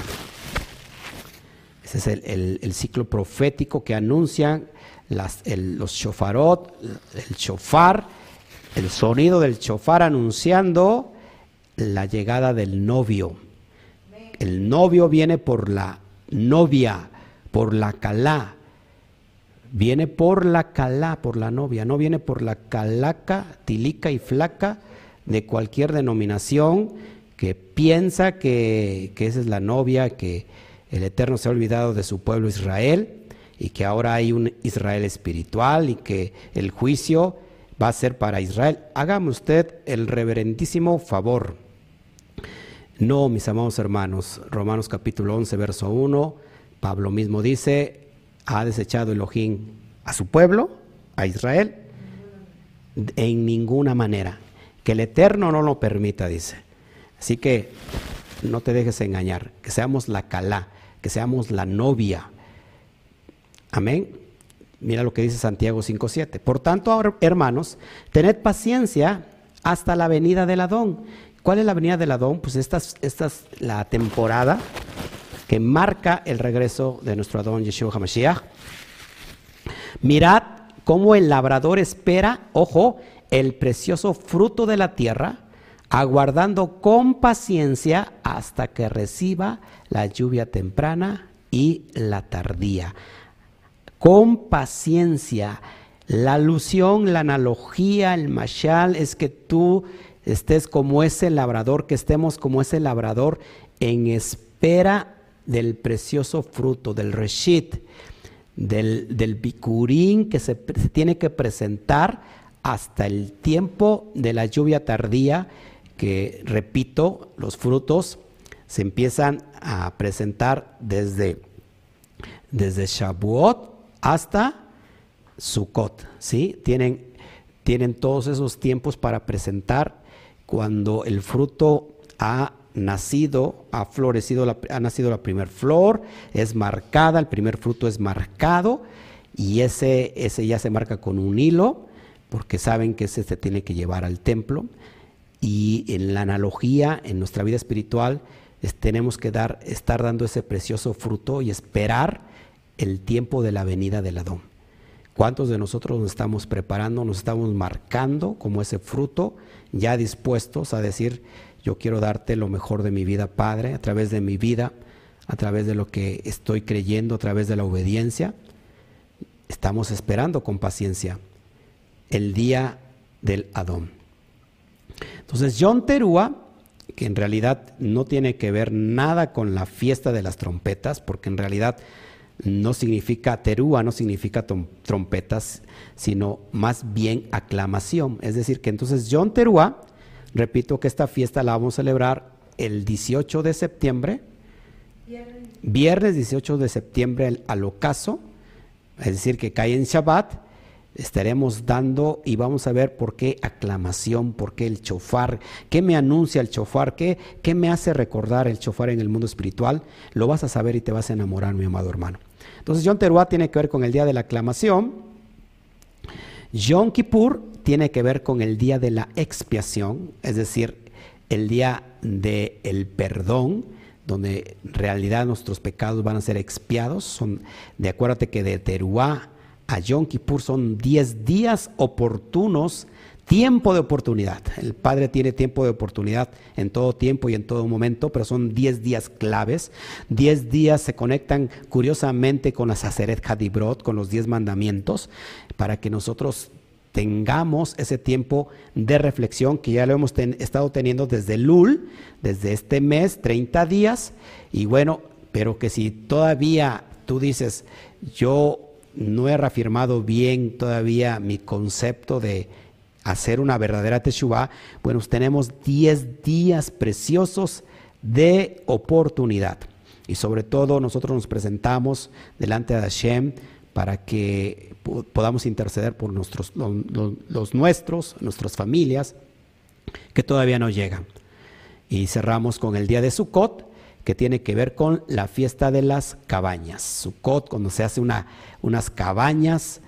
Ese es el, ciclo profético que anuncian los shofarot, el shofar, el sonido del shofar anunciando la llegada del novio. El novio viene por la novia, por la calá. Viene por la calá, por la novia, no viene por la calaca, tilica y flaca de cualquier denominación que piensa que, que esa es la novia, que, el Eterno se ha olvidado de su pueblo Israel y que ahora hay un Israel espiritual y que el juicio va a ser para Israel. Hágame usted el reverendísimo favor. No, mis amados hermanos, Romanos capítulo 11, verso 1, Pablo mismo dice, ha desechado Elohim a su pueblo, a Israel, en ninguna manera. Que el Eterno no lo permita, dice. Así que no te dejes engañar, que seamos la calá que seamos la novia. Amén. Mira lo que dice Santiago 5.7. Por tanto, hermanos, tened paciencia hasta la venida del Adón. ¿Cuál es la venida del Adón? Pues esta, esta es la temporada que marca el regreso de nuestro Adón Yeshua HaMashiach. Mirad cómo el labrador espera, ojo, el precioso fruto de la tierra aguardando con paciencia hasta que reciba la lluvia temprana y la tardía. Con paciencia. La alusión, la analogía, el mashal es que tú estés como ese labrador, que estemos como ese labrador en espera del precioso fruto, del reshit, del, del bicurín que se, tiene que presentar hasta el tiempo de la lluvia tardía que, repito, los frutos se empiezan a presentar desde, desde hasta Sukkot, ¿sí? Tienen, tienen todos esos tiempos para presentar cuando el fruto ha nacido, ha florecido, ha nacido la primera flor, es marcada, el primer fruto es marcado y ese, ese ya se marca con un hilo porque saben que ese se tiene que llevar al templo y en la analogía, en nuestra vida espiritual, tenemos que dar, estar dando ese precioso fruto y esperar el tiempo de la venida del Adón. ¿Cuántos de nosotros nos estamos preparando, nos estamos marcando como ese fruto, ya dispuestos a decir, yo quiero darte lo mejor de mi vida, Padre, a través de mi vida, a través de lo que estoy creyendo, a través de la obediencia? Estamos esperando con paciencia el día del Adón. Entonces, John Terúa, que en realidad no tiene que ver nada con la fiesta de las trompetas, porque en realidad no significa terúa, no significa trompetas, sino más bien aclamación. Es decir, que entonces John Terúa, repito que esta fiesta la vamos a celebrar el 18 de septiembre, viernes 18 de septiembre al ocaso, es decir, que cae en Shabbat, estaremos dando y vamos a ver por qué aclamación, por qué el chofar, qué me anuncia el chofar, qué, qué me hace recordar el chofar en el mundo espiritual. Lo vas a saber y te vas a enamorar, mi amado hermano. Entonces Yom Teruah tiene que ver con el día de la aclamación. Yom Kippur tiene que ver con el día de la expiación, es decir, el día del el perdón, donde en realidad nuestros pecados van a ser expiados. Son, de acuérdate que de Teruah a Yom Kippur son 10 días oportunos tiempo de oportunidad. El Padre tiene tiempo de oportunidad en todo tiempo y en todo momento, pero son 10 días claves. 10 días se conectan curiosamente con la Saceret Hadibrot, con los 10 mandamientos, para que nosotros tengamos ese tiempo de reflexión que ya lo hemos estado teniendo desde Lul, desde este mes, 30 días, y bueno, pero que si todavía tú dices, yo no he reafirmado bien todavía mi concepto de hacer una verdadera teshuva, bueno, tenemos 10 días preciosos de oportunidad. Y sobre todo nosotros nos presentamos delante de Hashem para que podamos interceder por nuestros, los, nuestros, nuestras familias, que todavía no llegan. Y cerramos con el día de Sukkot, que tiene que ver con la fiesta de las cabañas. Sukkot, cuando se hace una, unas cabañas,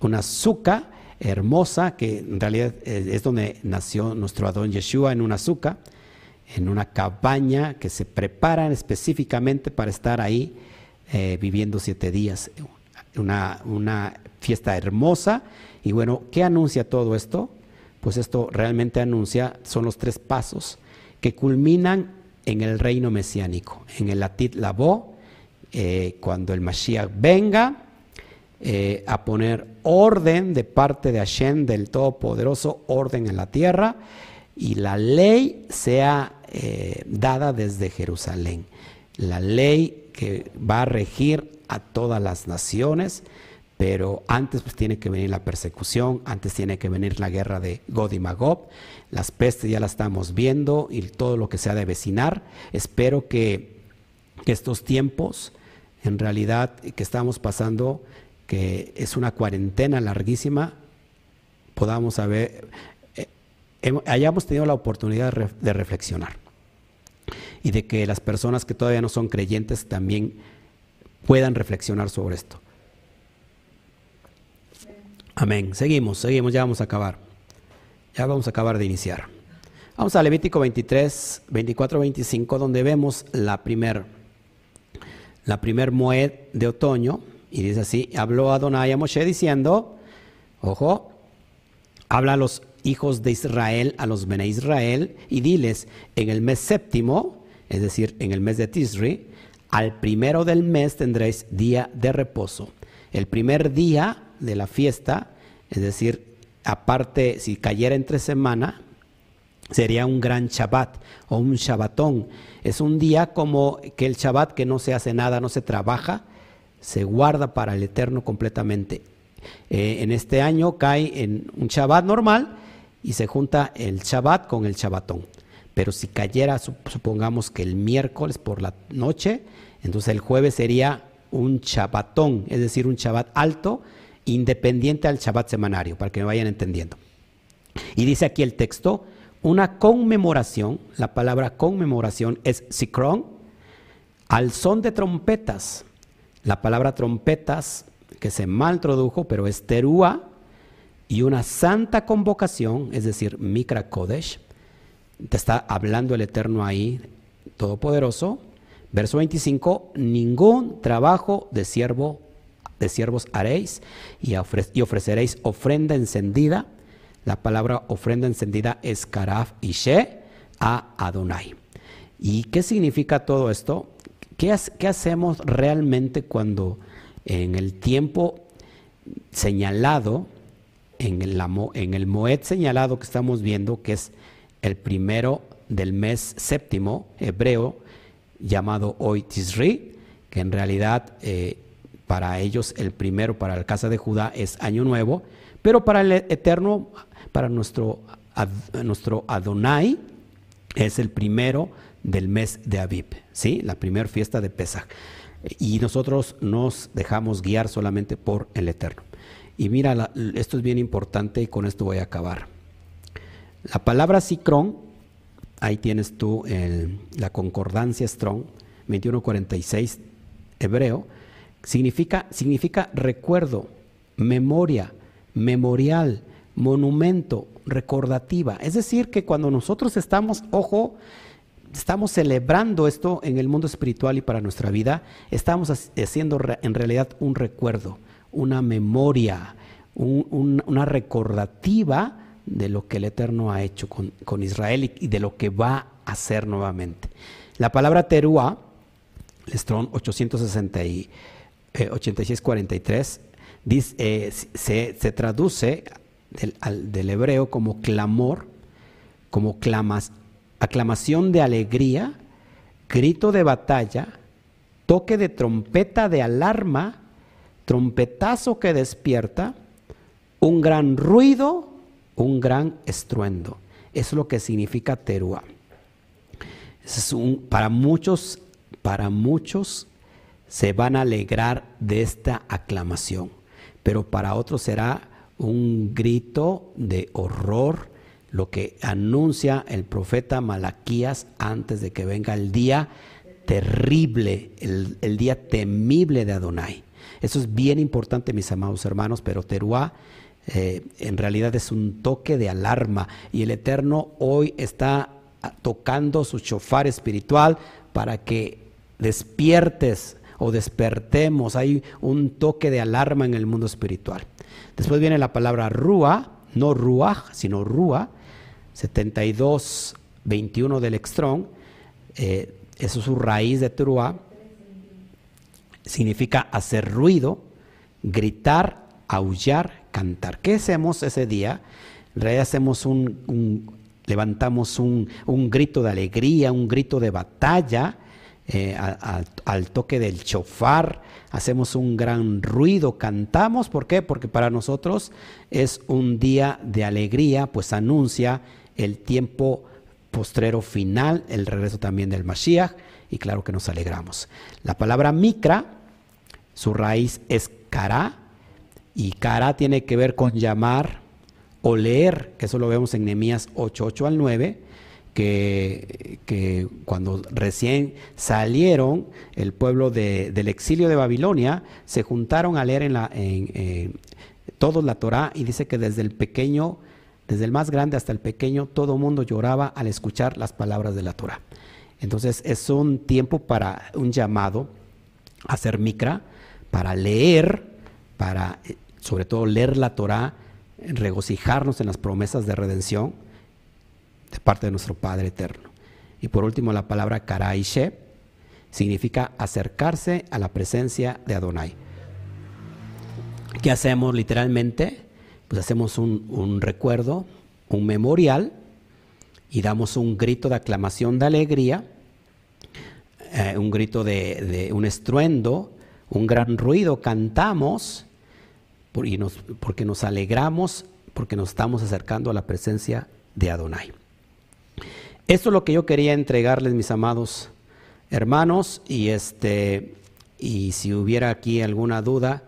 una suca, hermosa, que en realidad es donde nació nuestro Adón Yeshua, en una azúcar, en una cabaña que se preparan específicamente para estar ahí eh, viviendo siete días. Una, una fiesta hermosa. Y bueno, ¿qué anuncia todo esto? Pues esto realmente anuncia, son los tres pasos que culminan en el reino mesiánico, en el Atit Labo, eh, cuando el Mashiach venga, eh, a poner orden de parte de Hashem, del Todopoderoso, orden en la tierra, y la ley sea eh, dada desde Jerusalén. La ley que va a regir a todas las naciones, pero antes pues tiene que venir la persecución, antes tiene que venir la guerra de God y Magob, las pestes ya las estamos viendo y todo lo que se ha de vecinar. Espero que estos tiempos, en realidad, que estamos pasando, que es una cuarentena larguísima, podamos haber, eh, hayamos tenido la oportunidad de reflexionar y de que las personas que todavía no son creyentes también puedan reflexionar sobre esto. Amén. Seguimos, seguimos, ya vamos a acabar. Ya vamos a acabar de iniciar. Vamos a Levítico 23, 24, 25, donde vemos la primer, la primer moed de otoño y dice así, habló Adonai a Moshe diciendo, ojo, habla a los hijos de Israel, a los Bene Israel, y diles, en el mes séptimo, es decir, en el mes de Tisri, al primero del mes tendréis día de reposo. El primer día de la fiesta, es decir, aparte, si cayera entre semana, sería un gran Shabbat o un Shabbatón. Es un día como que el Shabbat que no se hace nada, no se trabaja, se guarda para el eterno completamente. Eh, en este año cae en un Shabbat normal y se junta el Shabbat con el Shabbatón. Pero si cayera, supongamos que el miércoles por la noche, entonces el jueves sería un Shabbatón, es decir, un Shabbat alto, independiente al Shabbat semanario, para que me vayan entendiendo. Y dice aquí el texto, una conmemoración, la palabra conmemoración es sikron, al son de trompetas la palabra trompetas, que se mal tradujo, pero es terúa, y una santa convocación, es decir, Mikra Kodesh, te está hablando el Eterno ahí, Todopoderoso. Verso 25, ningún trabajo de siervo de siervos haréis y, ofreceréis ofrenda encendida. La palabra ofrenda encendida es karaf y she a Adonai. ¿Y qué significa todo esto? ¿Qué, hacemos realmente cuando en el tiempo señalado, en el, en el Moed señalado que estamos viendo, que es el primero del mes séptimo hebreo, llamado hoy Tisri, que en realidad eh, para ellos el primero, para la casa de Judá, es Año Nuevo, pero para el Eterno, para nuestro, nuestro Adonai, es el primero del mes de Aviv, ¿sí? la primera fiesta de Pesach. Y nosotros nos dejamos guiar solamente por el Eterno. Y mira, esto es bien importante y con esto voy a acabar. La palabra Sicrón, ahí tienes tú la concordancia Strong, 2146 hebreo, Significa, significa recuerdo, memoria, memorial, monumento, recordativa. Es decir, que cuando nosotros estamos, ojo, estamos celebrando esto en el mundo espiritual y para nuestra vida, estamos haciendo en realidad un recuerdo, una memoria, una recordativa de lo que el Eterno ha hecho con, Israel y, de lo que va a hacer nuevamente. La palabra teruá, Lestrón 886-43, eh, se, traduce del, hebreo como clamor, como clamas, aclamación de alegría, grito de batalla, toque de trompeta de alarma, trompetazo que despierta, un gran ruido, un gran estruendo. Es lo que significa teruá. Para muchos, para muchos se van a alegrar de esta aclamación, pero para otros será un grito de horror, lo que anuncia el profeta Malaquías antes de que venga el día terrible, el, día temible de Adonai. Eso es bien importante, mis amados hermanos, pero Teruá eh, en realidad es un toque de alarma y el Eterno hoy está tocando su chofar espiritual para que despiertes o despertemos. Hay un toque de alarma en el mundo espiritual. Después viene la palabra rúa, no ruaj, sino rúa, 72, 21 del extrón. Eh, eso es su raíz de Teruá significa hacer ruido, gritar, aullar, cantar. ¿Qué hacemos ese día? En realidad hacemos un, levantamos un, grito de alegría, un grito de batalla, eh, al toque del chofar, hacemos un gran ruido, cantamos, ¿por qué? Porque para nosotros es un día de alegría, pues anuncia el tiempo postrero final, el regreso también del Mashiach, y claro que nos alegramos. La palabra micra su raíz es cara y cara tiene que ver con llamar o leer, eso lo vemos en Nehemías 8, 8 al 9, que, que, cuando recién salieron el pueblo del exilio de Babilonia, se juntaron a leer en la, todos la Torah y dice que desde el pequeño, desde el más grande hasta el pequeño, todo mundo lloraba al escuchar las palabras de la Torah. Entonces es un tiempo para un llamado a hacer micra, para leer, para eh, sobre todo leer la Torah, regocijarnos en las promesas de redención de parte de nuestro Padre Eterno. Y por último, la palabra Karaishe significa acercarse a la presencia de Adonai. ¿Qué hacemos literalmente? Pues hacemos un, recuerdo, un memorial y damos un grito de aclamación de alegría, eh, un grito de, un estruendo un gran ruido, cantamos porque nos alegramos, porque nos estamos acercando a la presencia de Adonai. Esto es lo que yo quería entregarles, mis amados hermanos, y este y si hubiera aquí alguna duda,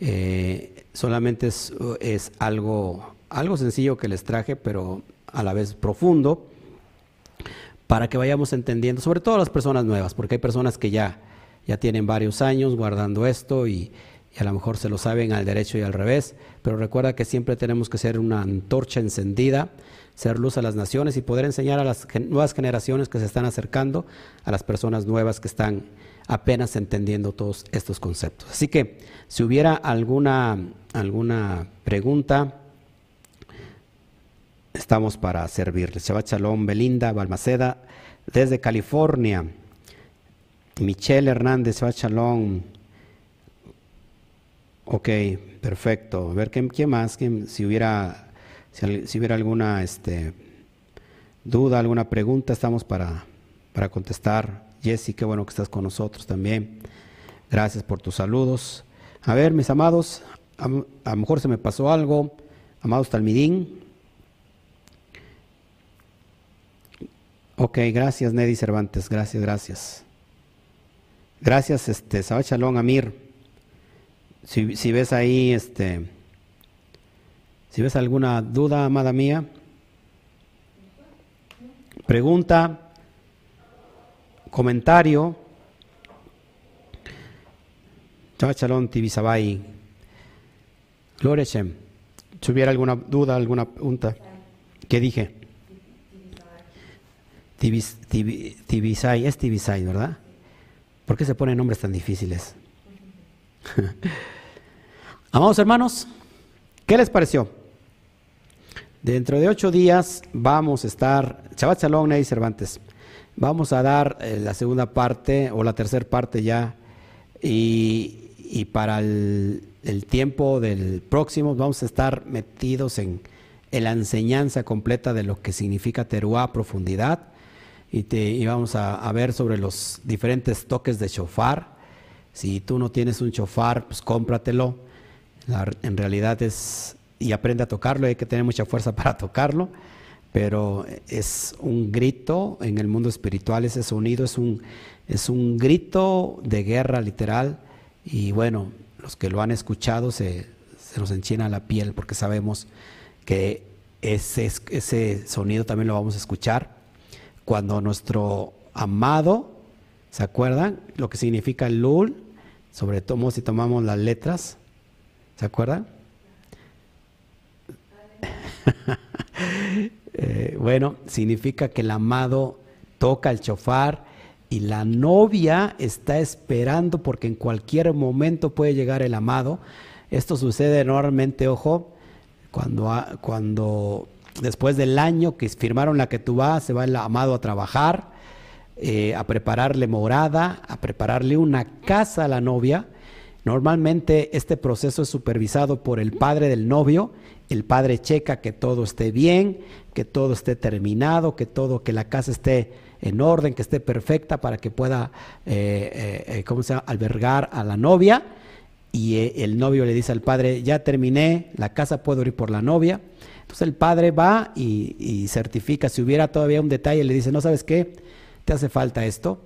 eh, solamente es, algo, algo sencillo que les traje, pero a la vez profundo, para que vayamos entendiendo, sobre todo las personas nuevas, porque hay personas que ya ya tienen varios años guardando esto y, a lo mejor se lo saben al derecho y al revés, pero recuerda que siempre tenemos que ser una antorcha encendida, ser luz a las naciones y poder enseñar a las nuevas generaciones que se están acercando, a las personas nuevas que están apenas entendiendo todos estos conceptos. Así que si hubiera alguna, alguna pregunta, estamos para servirles. Shabbat Shalom, Belinda, Balmaceda, desde California. Michelle Hernández, Bachalón. Ok, perfecto. A ver, ¿qué, más? si, hubiera, si, hubiera alguna este, duda, alguna pregunta, estamos para, para contestar. Jessy, qué bueno que estás con nosotros también. Gracias por tus saludos. A ver, mis amados, a, lo mejor se me pasó algo. Amados Talmidín. Ok, gracias Neddy Cervantes, gracias, gracias. Gracias, este, Sabach Shalom, Amir. Si, si, ves ahí, este, si ves alguna duda, amada mía, pregunta, comentario, Shabbat Shalom, Tibisabai. Gloria Shem. Si hubiera alguna duda, alguna pregunta, ¿qué dije? Tibisai, es Tibisai, ¿verdad? ¿Por qué se ponen nombres tan difíciles? Amados hermanos, ¿qué les pareció? Dentro de ocho días vamos a estar, Shabbat Shalom, Ney Cervantes, vamos a dar eh, la segunda parte o la tercera parte ya y, para el, tiempo del próximo vamos a estar metidos en, la enseñanza completa de lo que significa teruá profundidad y, vamos a, ver sobre los diferentes toques de shofar. Si tú no tienes un shofar, pues cómpratelo. en realidad es, y aprende a tocarlo, hay que tener mucha fuerza para tocarlo, pero es un grito en el mundo espiritual, ese sonido es un, es un grito de guerra literal. Y bueno, los que lo han escuchado se, se nos enchina la piel porque sabemos que ese, ese sonido también lo vamos a escuchar cuando nuestro amado, ¿se acuerdan? Lo que significa el lul, sobre todo si tomamos las letras, ¿se acuerdan? Eh, bueno, significa que el amado toca el chofar y la novia está esperando porque en cualquier momento puede llegar el amado. Esto sucede enormemente, ojo, cuando, cuando después del año que firmaron la que tú vas, se va el amado a trabajar, eh, a prepararle morada, a prepararle una casa a la novia. Normalmente este proceso es supervisado por el padre del novio. El padre checa que todo esté bien, que todo esté terminado, que todo, que la casa esté en orden, que esté perfecta para que pueda, eh, eh, ¿cómo se llama? albergar a la novia. Y el novio le dice al padre, ya terminé, la casa puedo ir por la novia. Entonces el padre va y, certifica, si hubiera todavía un detalle, le dice, no sabes qué, te hace falta esto.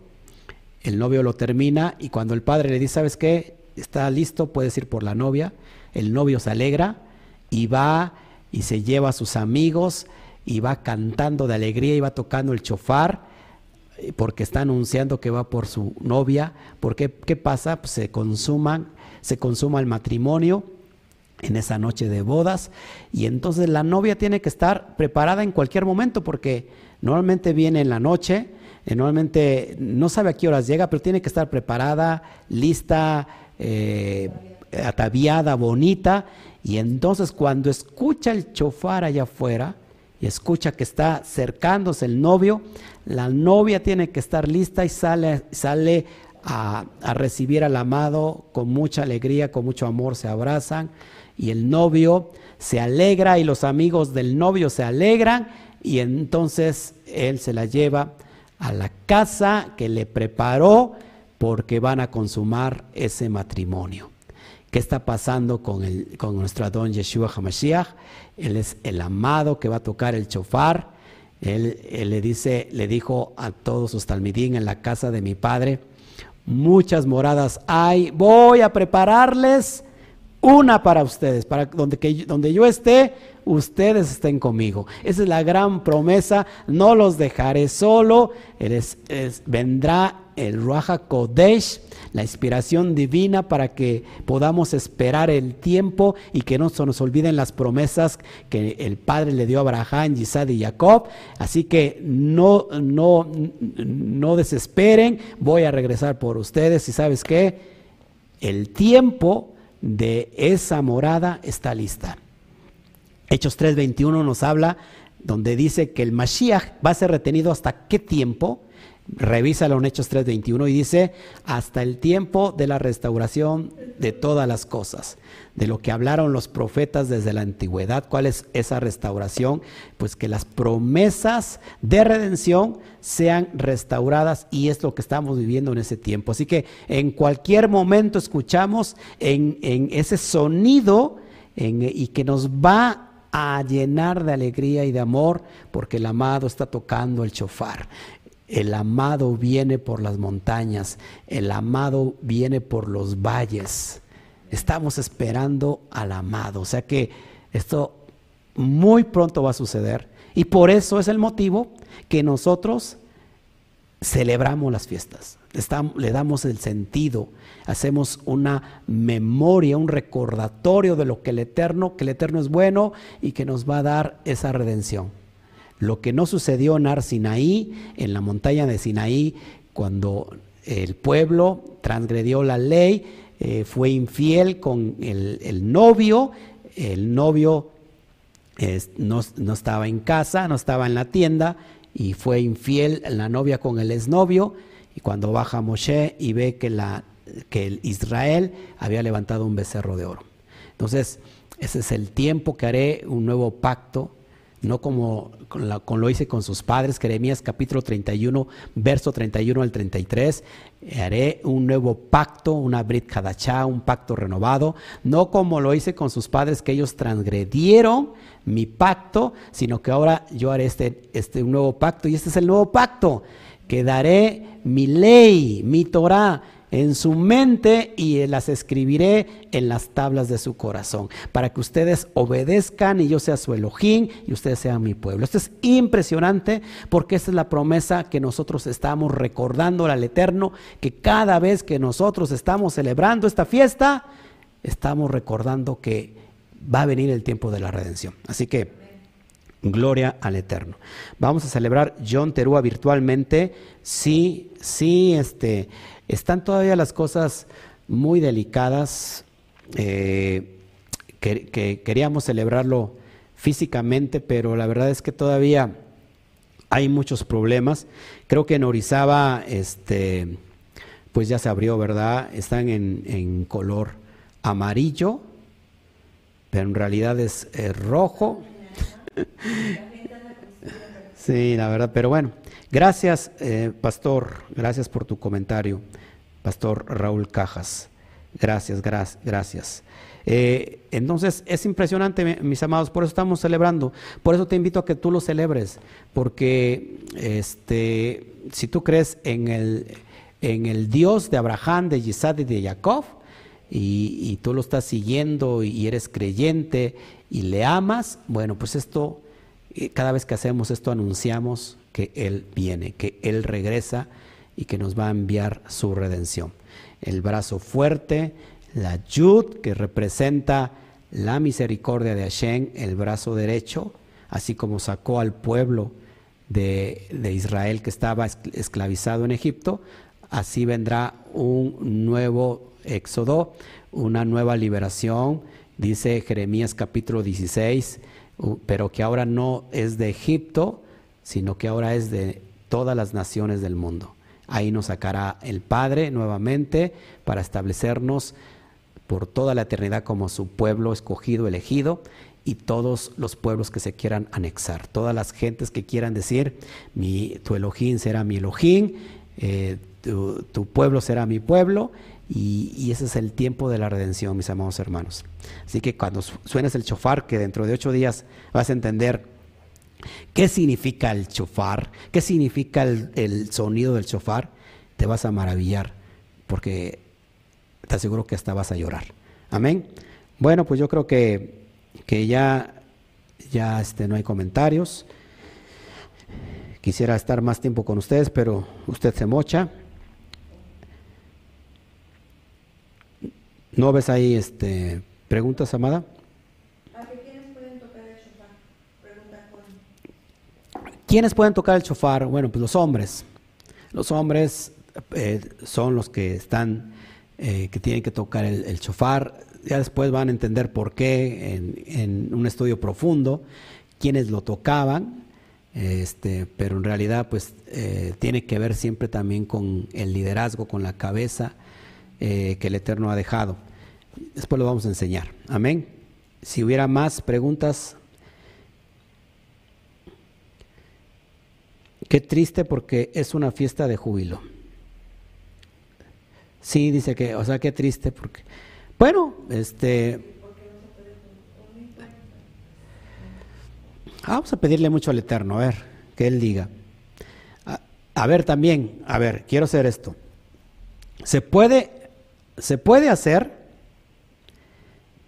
El novio lo termina y cuando el padre le dice, ¿sabes qué? Está listo, puedes ir por la novia. El novio se alegra y va y se lleva a sus amigos y va cantando de alegría y va tocando el chofar eh, porque está anunciando que va por su novia. Porque qué pasa? Pues se consuman, se consuma el matrimonio en esa noche de bodas y entonces la novia tiene que estar preparada en cualquier momento porque normalmente viene en la noche, eh, normalmente no sabe a qué horas llega, pero tiene que estar preparada, lista, eh, ataviada, bonita y entonces cuando escucha el chofar allá afuera y escucha que está cercándose el novio, la novia tiene que estar lista y sale, sale a, a recibir al amado con mucha alegría, con mucho amor, se abrazan y el novio se alegra y los amigos del novio se alegran y entonces él se la lleva a la casa que le preparó porque van a consumar ese matrimonio. ¿Qué está pasando con, el, con nuestro Adón Yeshua HaMashiach? Él es el amado que va a tocar el chofar. Él, le dice, le dijo a todos sus talmidín en la casa de mi padre, muchas moradas hay, voy a prepararles una para ustedes, para donde, que, donde yo esté, ustedes estén conmigo. Esa es la gran promesa, no los dejaré solo, vendrá el Ruaja Kodesh, la inspiración divina para que podamos esperar el tiempo y que no se nos olviden las promesas que el Padre le dio a Abraham, Isaac y Jacob. Así que no, no, no desesperen, voy a regresar por ustedes y sabes qué, el tiempo de esa morada está lista. Hechos 3:21 nos habla donde dice que el Mashiach va a ser retenido hasta qué tiempo. Revísalo en Hechos 3:21 y dice hasta el tiempo de la restauración de todas las cosas, de lo que hablaron los profetas desde la antigüedad. ¿Cuál es esa restauración? Pues que las promesas de redención sean restauradas y es lo que estamos viviendo en ese tiempo. Así que en cualquier momento escuchamos en, ese sonido y que nos va a llenar de alegría y de amor porque el amado está tocando el chofar. El amado viene por las montañas, el amado viene por los valles. Estamos esperando al amado. O sea que esto muy pronto va a suceder. Y por eso es el motivo que nosotros celebramos las fiestas, le damos el sentido, hacemos una memoria, un recordatorio de lo que el Eterno, que el Eterno es bueno y que nos va a dar esa redención. Lo que no sucedió en Ar Sinaí, en la montaña de Sinaí, cuando el pueblo transgredió la ley, eh, fue infiel con el, novio, el novio no, estaba en casa, no estaba en la tienda, y fue infiel la novia con el exnovio, y cuando baja Moshe y ve que, la, que Israel había levantado un becerro de oro. Entonces, ese es el tiempo que haré un nuevo pacto no como con, lo hice con sus padres, Jeremías capítulo 31, verso 31 al 33, haré un nuevo pacto, una Brit Kadachá, un pacto renovado, no como lo hice con sus padres, que ellos transgredieron mi pacto, sino que ahora yo haré este, este nuevo pacto, y este es el nuevo pacto, que daré mi ley, mi Torah, en su mente y las escribiré en las tablas de su corazón, para que ustedes obedezcan y yo sea su Elohim y ustedes sean mi pueblo. Esto es impresionante porque esta es la promesa que nosotros estamos recordando al Eterno, que cada vez que nosotros estamos celebrando esta fiesta, estamos recordando que va a venir el tiempo de la redención. Así que... Gloria al Eterno. Vamos a celebrar John Terúa virtualmente. Sí, sí, este, están todavía las cosas muy delicadas. Eh, que, queríamos celebrarlo físicamente, pero la verdad es que todavía hay muchos problemas. Creo que en Orizaba, este, pues ya se abrió, ¿verdad? Están en, color amarillo, pero en realidad es, rojo. sí, la verdad, pero bueno, Gracias, eh, pastor, gracias por tu comentario, pastor Raúl Cajas. Gracias, gracias. Eh, entonces es impresionante, mis amados, por eso estamos celebrando. Por eso te invito a que tú lo celebres, porque este, si tú crees en el, en el Dios de Abraham, de Isaac y de Jacob, y, y, tú lo estás siguiendo y eres creyente y le amas, bueno, pues esto, eh, cada vez que hacemos esto anunciamos que Él viene, que Él regresa y que nos va a enviar su redención. El brazo fuerte, la yud, que representa la misericordia de Hashem, el brazo derecho, así como sacó al pueblo de, de Israel que estaba esclavizado en Egipto, así vendrá un nuevo éxodo, una nueva liberación, dice Jeremías capítulo 16, pero que ahora no es de Egipto, sino que ahora es de todas las naciones del mundo. Ahí nos sacará el Padre nuevamente para establecernos por toda la eternidad como su pueblo escogido, elegido, y todos los pueblos que se quieran anexar, todas las gentes que quieran decir, mi, tu Elohim será mi Elohim, eh, tu, pueblo será mi pueblo, y, y, ese es el tiempo de la redención, mis amados hermanos. Así que cuando suenes el chofar, que dentro de ocho días vas a entender ¿Qué significa el chofar? ¿Qué significa el, sonido del chofar? Te vas a maravillar porque te aseguro que hasta vas a llorar. Amén. Bueno, pues yo creo que, que ya, ya este, no hay comentarios. Quisiera estar más tiempo con ustedes, pero usted se mocha. ¿No ves ahí este, preguntas, Amada? ¿Quiénes pueden tocar el chofar? Bueno, pues los hombres. Los hombres eh, son los que están, eh, que tienen que tocar el, el. Ya después van a entender por qué en, un estudio profundo, quiénes lo tocaban. Este, pero en realidad, pues eh, tiene que ver siempre también con el liderazgo, con la cabeza que el Eterno ha dejado. Después lo vamos a enseñar. Amén. Si hubiera más preguntas, Qué triste porque es una fiesta de júbilo. Sí, dice que, o sea, qué triste porque, bueno, este, vamos a pedirle mucho al Eterno, a ver, que Él diga. A, ver también, a ver, quiero hacer esto. Se puede, se puede hacer,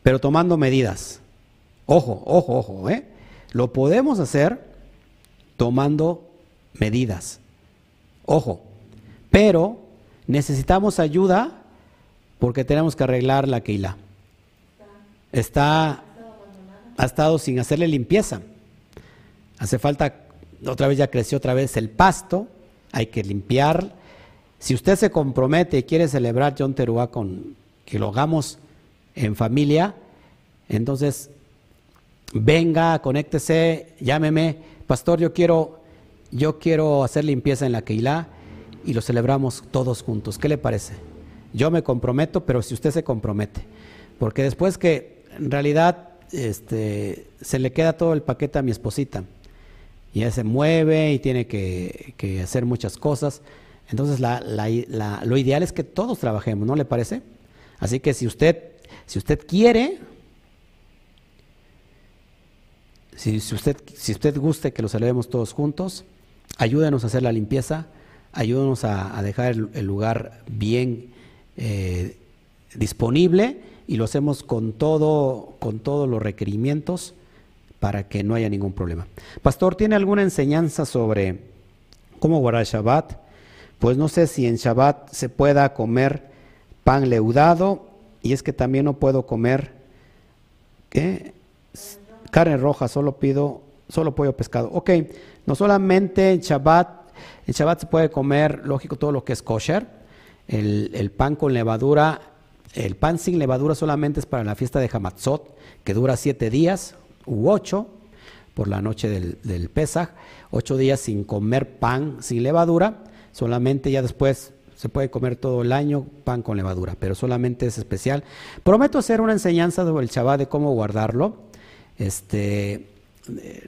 pero tomando medidas. Ojo, ojo, ojo, ¿eh? Lo podemos hacer tomando medidas. Ojo, pero necesitamos ayuda porque tenemos que arreglar la Keilah. Está, ha estado sin hacerle limpieza. Hace falta, otra vez ya creció otra vez el pasto, hay que limpiar. Si usted se compromete y quiere celebrar John Teruá con que lo hagamos en familia, entonces venga, conéctese, llámeme, pastor, yo quiero, yo quiero hacer limpieza en la Keilah y lo celebramos todos juntos. ¿Qué le parece? Yo me comprometo, pero si usted se compromete, porque después que en realidad este, se le queda todo el paquete a mi esposita, y ella se mueve y tiene que, hacer muchas cosas, entonces lo ideal es que todos trabajemos, ¿no le parece? Así que si usted, si usted quiere, si, usted, si usted guste que lo celebremos todos juntos, ayúdenos a hacer la limpieza, ayúdenos a, dejar el, lugar bien eh, disponible y lo hacemos con todo, con todos los requerimientos para que no haya ningún problema. Pastor, ¿tiene alguna enseñanza sobre cómo guardar Shabbat? Pues no sé si en Shabbat se pueda comer pan leudado y es que también no puedo comer ¿qué? carne roja, solo pido solo pollo pescado. Ok, no solamente en Shabbat, en Shabbat se puede comer, lógico, todo lo que es kosher, el, pan con levadura, el pan sin levadura solamente es para la fiesta de Hamatzot, que dura siete días u ocho por la noche del, del ocho días sin comer pan sin levadura, solamente ya después se puede comer todo el año pan con levadura, pero solamente es especial. Prometo hacer una enseñanza sobre el Shabbat de cómo guardarlo. Este,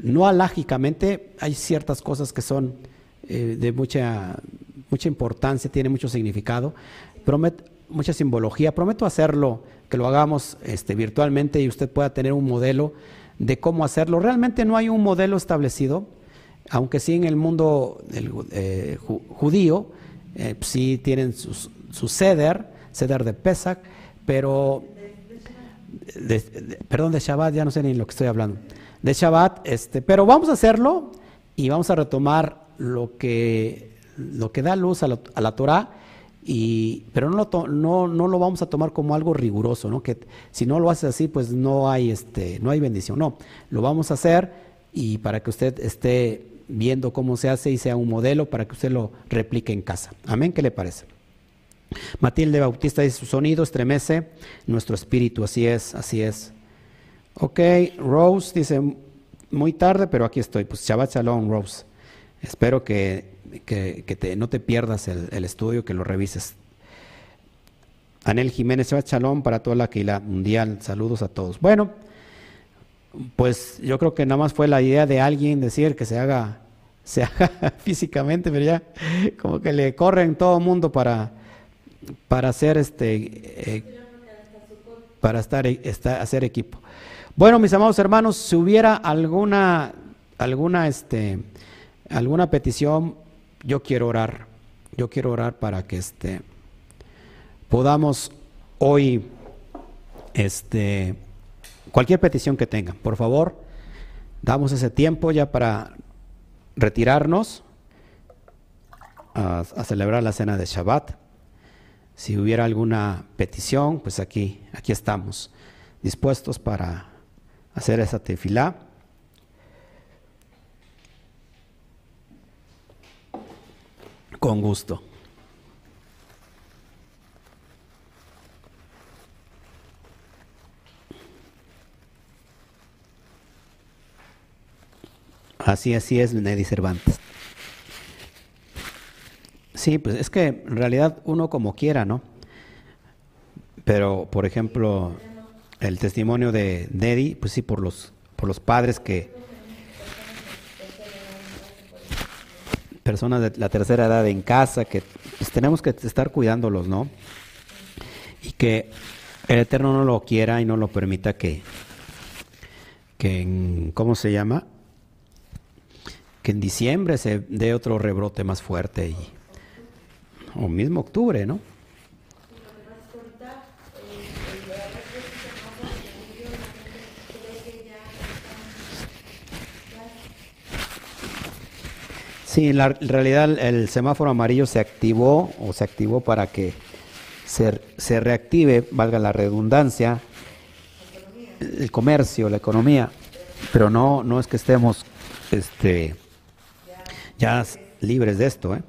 no alágicamente, hay ciertas cosas que son eh, de mucha, mucha importancia, tiene mucho significado, prometo, mucha simbología. Prometo hacerlo, que lo hagamos este, virtualmente y usted pueda tener un modelo de cómo hacerlo. Realmente no hay un modelo establecido, aunque sí en el mundo eh, judío eh, sí tienen su ceder, ceder de Pesach, pero, perdón, de Shabbat, ya no sé ni lo que estoy hablando, de Shabbat, este, pero vamos a hacerlo y vamos a retomar lo que, lo que da luz a, la Torah, y, pero no lo, no, no lo vamos a tomar como algo riguroso, ¿no? que si no lo hace así, pues no hay, este, no hay bendición, no, lo vamos a hacer y para que usted esté viendo cómo se hace y sea un modelo para que usted lo replique en casa. Amén, ¿qué le parece? Matilde Bautista dice, su sonido estremece nuestro espíritu, así es, así es. Ok, Rose dice, muy tarde, pero aquí estoy. Pues Shabbat Shalom, Rose. Espero que, que, no te pierdas el, estudio, que lo revises. Anel Jiménez, Shabbat Shalom para toda la la mundial. Saludos a todos. Bueno, pues yo creo que nada más fue la idea de alguien decir que se haga, se haga físicamente, pero ya como que le corren todo el mundo para, para hacer este, eh, para estar, estar, hacer equipo. Bueno, mis amados hermanos, si hubiera alguna, alguna, este, alguna petición, yo quiero orar, yo quiero orar para que este, podamos hoy, este, Cualquier petición que tengan, por favor, damos ese tiempo ya para retirarnos a, celebrar la cena de Shabbat. Si hubiera alguna petición, pues aquí, aquí estamos, dispuestos para hacer esa tefilá. Con gusto. Así, así es, Neddy Cervantes. Sí, pues es que en realidad uno como quiera, ¿no? Pero, por ejemplo, el testimonio de Neddy, pues sí, por los, por los padres que... Personas de la tercera edad en casa, que pues, tenemos que estar cuidándolos, ¿no? Y que el Eterno no lo quiera y no lo permita que, que ¿cómo se llama? que en diciembre se dé otro rebrote más fuerte y, o mismo octubre, ¿no? Sí, en, la, realidad el semáforo amarillo se activó o se activó para que se, se reactive, valga la redundancia, el comercio, la economía, pero no, no es que estemos este, ya libres de esto. ¿eh?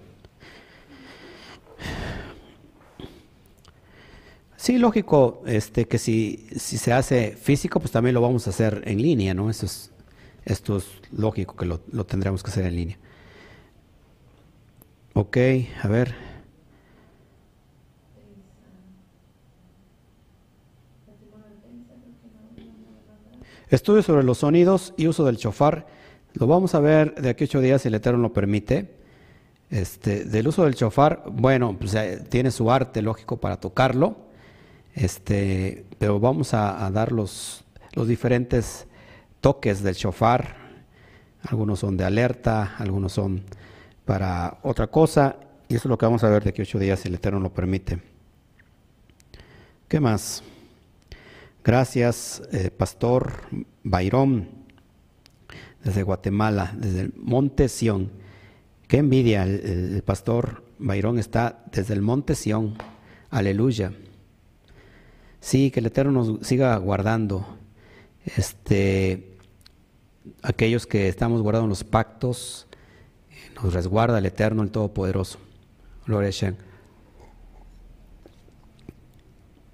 Sí, lógico, este, que si, si se hace físico, pues también lo vamos a hacer en línea, ¿no? Eso es, esto es lógico que lo, lo tendremos que hacer en línea. Ok, a ver. Estudio sobre los sonidos y uso del chofar. Lo vamos a ver de aquí a ocho días si el Eterno lo permite. Este, del uso del chofar, bueno, pues, eh, tiene su arte lógico para tocarlo. Este, pero vamos a, dar los, los diferentes toques del chofar. Algunos son de alerta, algunos son para otra cosa. Y eso es lo que vamos a ver de aquí ocho días, si el Eterno lo permite. ¿Qué más? Gracias, eh, Pastor Bayrón, desde Guatemala, desde el Monte Sión. Qué envidia, el, el Pastor Bayrón está desde el Monte Sión. Aleluya. Sí, que el Eterno nos siga guardando. Este, aquellos que estamos guardando los pactos, nos resguarda el Eterno, el Todopoderoso. Gloria a Shem.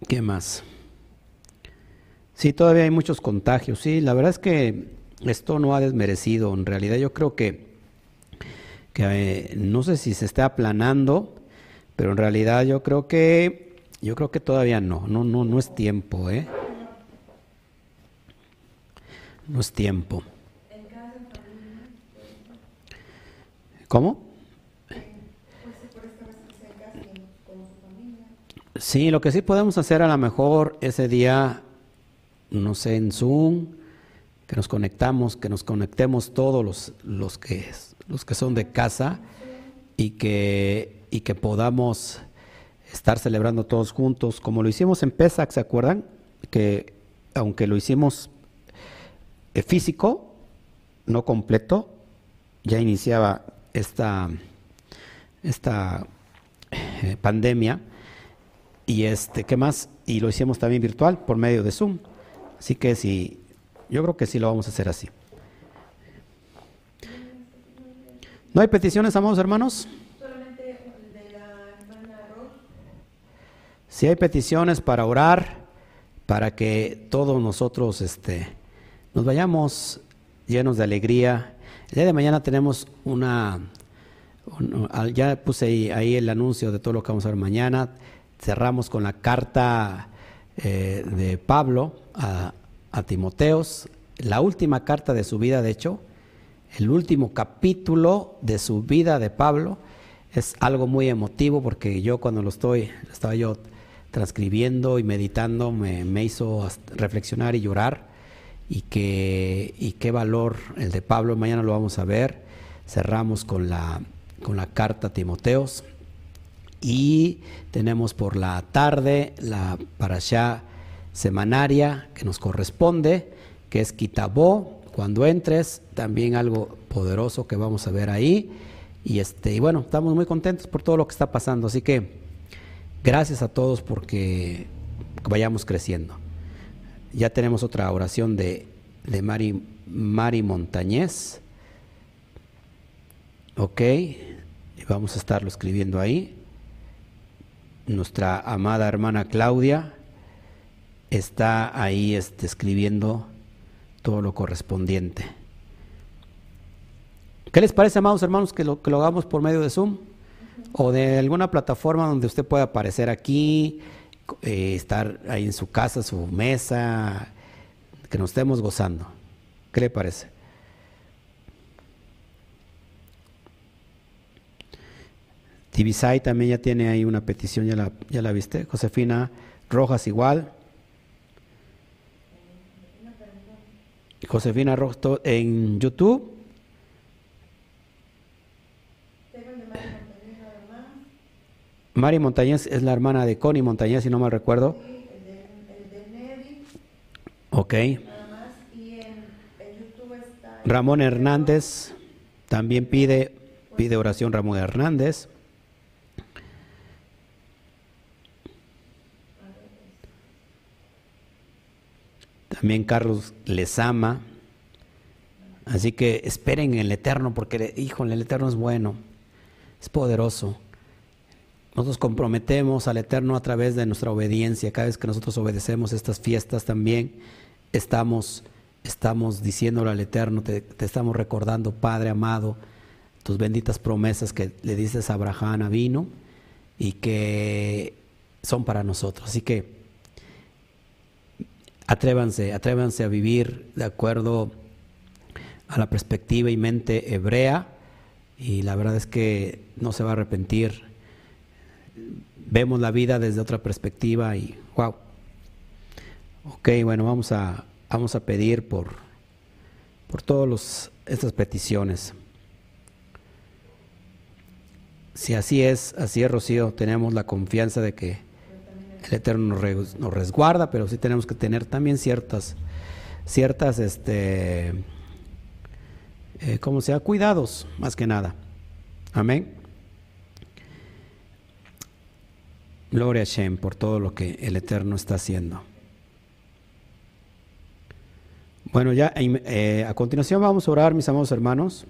¿Qué más? Sí, todavía hay muchos contagios. Sí, la verdad es que esto no ha desmerecido. En realidad yo creo que, que eh, no sé si se está aplanando, pero en realidad yo creo que yo creo que todavía no, no, no, no es tiempo, ¿eh? No es tiempo. ¿Cómo? Sí, lo que sí podemos hacer a lo mejor ese día, no sé, en Zoom, que nos conectamos, que nos conectemos todos los, los, que, los que son de casa y que, y que podamos estar celebrando todos juntos, como lo hicimos en Pesach, ¿se acuerdan? Que aunque lo hicimos eh, físico, no completo, ya iniciaba esta, esta eh, pandemia y este, ¿qué más? Y lo hicimos también virtual por medio de Zoom. Así que sí, yo creo que sí lo vamos a hacer así. ¿No hay peticiones, amados hermanos? Si hay peticiones para orar, para que todos nosotros este, nos vayamos llenos de alegría. El día de mañana tenemos una, ya puse ahí, el anuncio de todo lo que vamos a ver mañana. Cerramos con la carta eh, de Pablo a, a Timoteos, la última carta de su vida, de hecho, el último capítulo de su vida de Pablo. Es algo muy emotivo porque yo cuando lo estoy, estaba yo transcribiendo y meditando me, hizo reflexionar y llorar y, que, y qué valor el de Pablo, mañana lo vamos a ver, cerramos con la, con la carta a Timoteos. Y tenemos por la tarde la parashá semanaria que nos corresponde, que es Kitabó, cuando entres, también algo poderoso que vamos a ver ahí. Y, este, y bueno, estamos muy contentos por todo lo que está pasando, así que Gracias a todos porque vayamos creciendo. Ya tenemos otra oración de, de Mari, Mari Montañez. Ok, vamos a estarlo escribiendo ahí. Nuestra amada hermana Claudia está ahí este, escribiendo todo lo correspondiente. ¿Qué les parece, amados hermanos, que lo, que lo hagamos por medio de Zoom? o de alguna plataforma donde usted pueda aparecer aquí, eh, estar ahí en su casa, su mesa, que nos estemos gozando. ¿Qué le parece? Tibisay también ya tiene ahí una petición, ya la, ya la viste. Josefina Rojas igual. Josefina Rojas en YouTube. Mari Montañez es la hermana de Connie Montañez, si no mal recuerdo. Ok. Ramón Hernández también pide Pide oración Ramón Hernández. También Carlos les ama. Así que esperen en el Eterno, porque, híjole, el Eterno es bueno, es poderoso. Nosotros comprometemos al Eterno a través de nuestra obediencia. Cada vez que nosotros obedecemos estas fiestas también estamos, estamos diciéndole al Eterno, te, estamos recordando, Padre amado, tus benditas promesas que le dices a Abraham, vino y que son para nosotros. Así que atrévanse, atrévanse a vivir de acuerdo a la perspectiva y mente hebrea y la verdad es que no se va a arrepentir. Vemos la vida desde otra perspectiva y wow. Ok, bueno, vamos a, vamos a pedir por, por todas estas peticiones. Si así es, así es, Rocío, tenemos la confianza de que el Eterno nos, resguarda, pero sí tenemos que tener también ciertas, ciertas, este, eh, como sea, cuidados, más que nada. Amén. Gloria a Shem por todo lo que el Eterno está haciendo. Bueno, ya eh, a continuación vamos a orar, mis amados hermanos.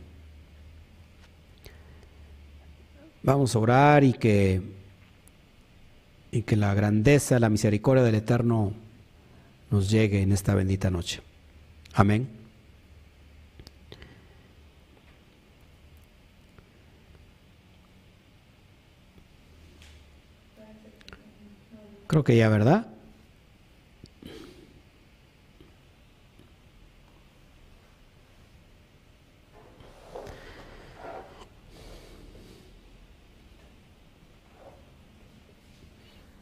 Vamos a orar y que, y que la grandeza, la misericordia del Eterno nos llegue en esta bendita noche. Amén. Creo que ya, ¿verdad?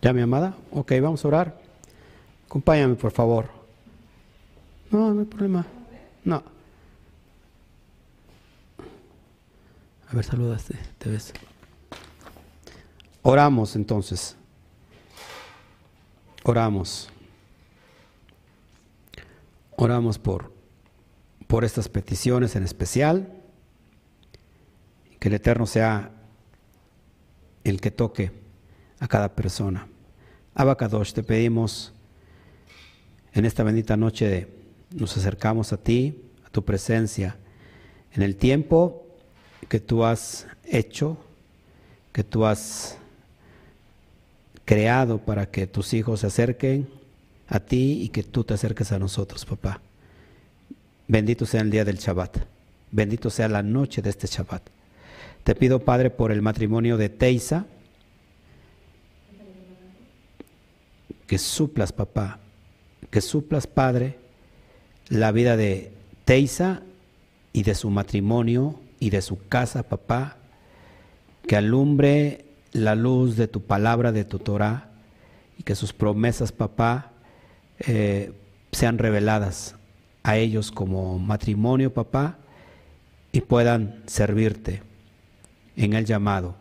¿Ya, mi amada? Ok, vamos a orar. Acompáñame, por favor. No, no hay problema. No. A ver, saludaste, te ves. Oramos entonces. Oramos. Oramos por, por estas peticiones en especial. Que el Eterno sea el que toque a cada persona. Abacadosh, te pedimos en esta bendita noche, nos acercamos a ti, a tu presencia, en el tiempo que tú has hecho, que tú has creado para que tus hijos se acerquen a ti y que tú te acerques a nosotros, papá. Bendito sea el día del Shabbat. Bendito sea la noche de este Shabbat. Te pido, Padre, por el matrimonio de Teisa, que suplas, papá, que suplas, Padre, la vida de Teisa y de su matrimonio y de su casa, papá, que alumbre la luz de tu palabra, de tu Torah, y que sus promesas, papá, eh, sean reveladas a ellos como matrimonio, papá, y puedan servirte en el llamado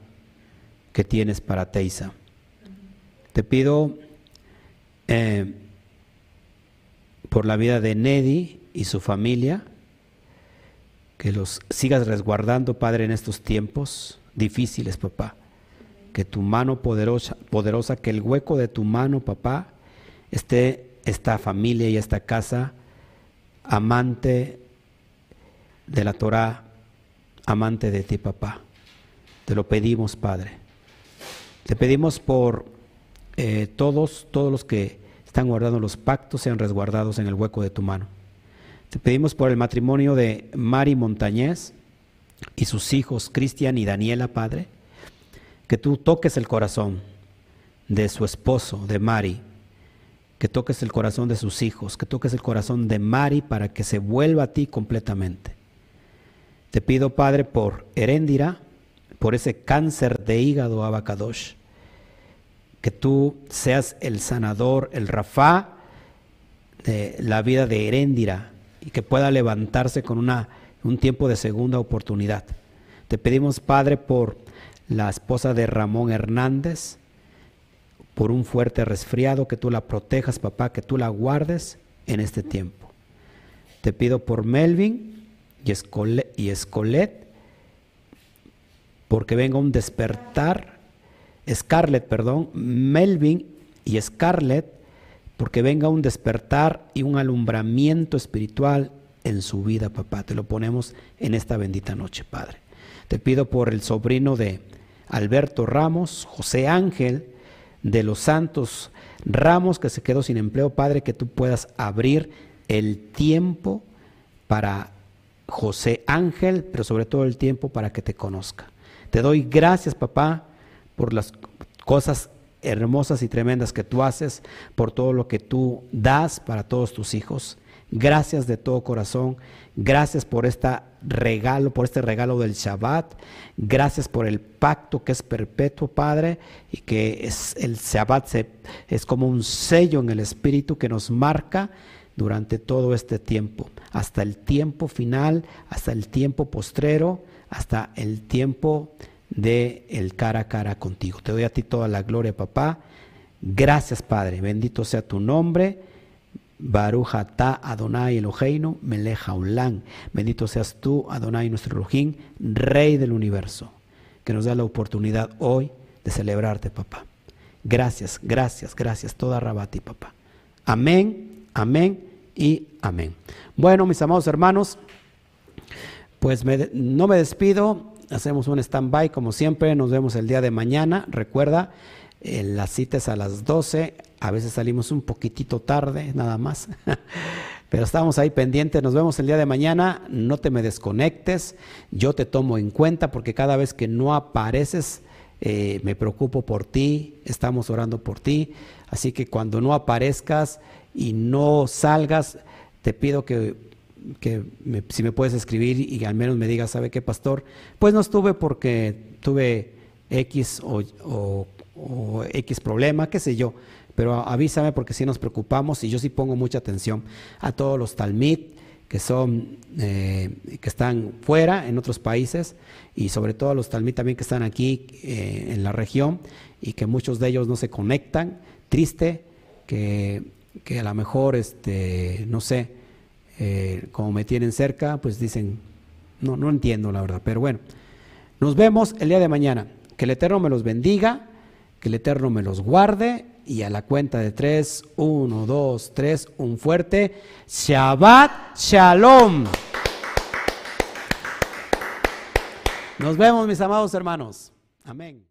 que tienes para Teisa. Te pido eh, por la vida de Nedi y su familia, que los sigas resguardando, Padre, en estos tiempos difíciles, papá. Que tu mano poderosa, poderosa, que el hueco de tu mano, papá, esté esta familia y esta casa amante de la Torah, amante de ti, papá. Te lo pedimos, Padre. Te pedimos por eh, todos, todos los que están guardando los pactos sean resguardados en el hueco de tu mano. Te pedimos por el matrimonio de Mari Montañez y sus hijos Cristian y Daniela, Padre, que tú toques el corazón de su esposo, de Mari, que toques el corazón de sus hijos, que toques el corazón de Mari para que se vuelva a ti completamente. Te pido, Padre, por Heréndira, por ese cáncer de hígado abacadosh, que tú seas el sanador, el Rafá de la vida de Heréndira y que pueda levantarse con una, un tiempo de segunda oportunidad. Te pedimos, Padre, por la esposa de Ramón Hernández, por un fuerte resfriado, que tú la protejas, papá, que tú la guardes en este tiempo. Te pido por Melvin y Escolet, y porque venga un despertar, Scarlett, perdón, Melvin y Scarlett, porque venga un despertar y un alumbramiento espiritual en su vida, papá. Te lo ponemos en esta bendita noche, Padre. Te pido por el sobrino de Alberto Ramos, José Ángel, de los Santos Ramos, que se quedó sin empleo, Padre, que tú puedas abrir el tiempo para José Ángel, pero sobre todo el tiempo para que te conozca. Te doy gracias, papá, por las cosas hermosas y tremendas que tú haces, por todo lo que tú das para todos tus hijos. Gracias de todo corazón. Gracias por este regalo, por este regalo del Shabbat. Gracias por el pacto que es perpetuo, Padre, y que es el Shabbat es como un sello en el espíritu que nos marca durante todo este tiempo, hasta el tiempo final, hasta el tiempo postrero, hasta el tiempo de el cara a cara contigo. Te doy a ti toda la gloria, papá. Gracias, Padre. Bendito sea tu nombre. Baruch atah Adonai Eloheinu melech haolam. Bendito seas tú, Adonai nuestro Elohim, Rey del universo, que nos da la oportunidad hoy de celebrarte, papá. Gracias, gracias, gracias. Toda Rabati, papá. Amén, amén y amén. Bueno, mis amados hermanos, pues no me despido hacemos un stand-by como siempre, nos vemos el día de mañana, recuerda, eh, las citas a las 12, a veces salimos un poquitito tarde, nada más, pero estamos ahí pendientes, nos vemos el día de mañana, no te me desconectes, yo te tomo en cuenta porque cada vez que no apareces, eh, me preocupo por ti, estamos orando por ti, así que cuando no aparezcas y no salgas, te pido que que si me puedes escribir y al menos me digas, ¿sabe qué, pastor? Pues no estuve porque tuve X o, X problema, qué sé yo, pero avísame porque sí nos preocupamos y yo sí pongo mucha atención a todos los talmid que son eh, que están fuera en otros países y sobre todo a los talmid también que están aquí eh, en la región y que muchos de ellos no se conectan. Triste que, que a lo mejor este no sé eh, como me tienen cerca, pues dicen, no, no entiendo la verdad, pero bueno, nos vemos el día de mañana. Que el Eterno me los bendiga, que el Eterno me los guarde y a la cuenta de tres, uno, dos, tres, un fuerte Shabbat Shalom. Nos vemos mis amados hermanos. Amén.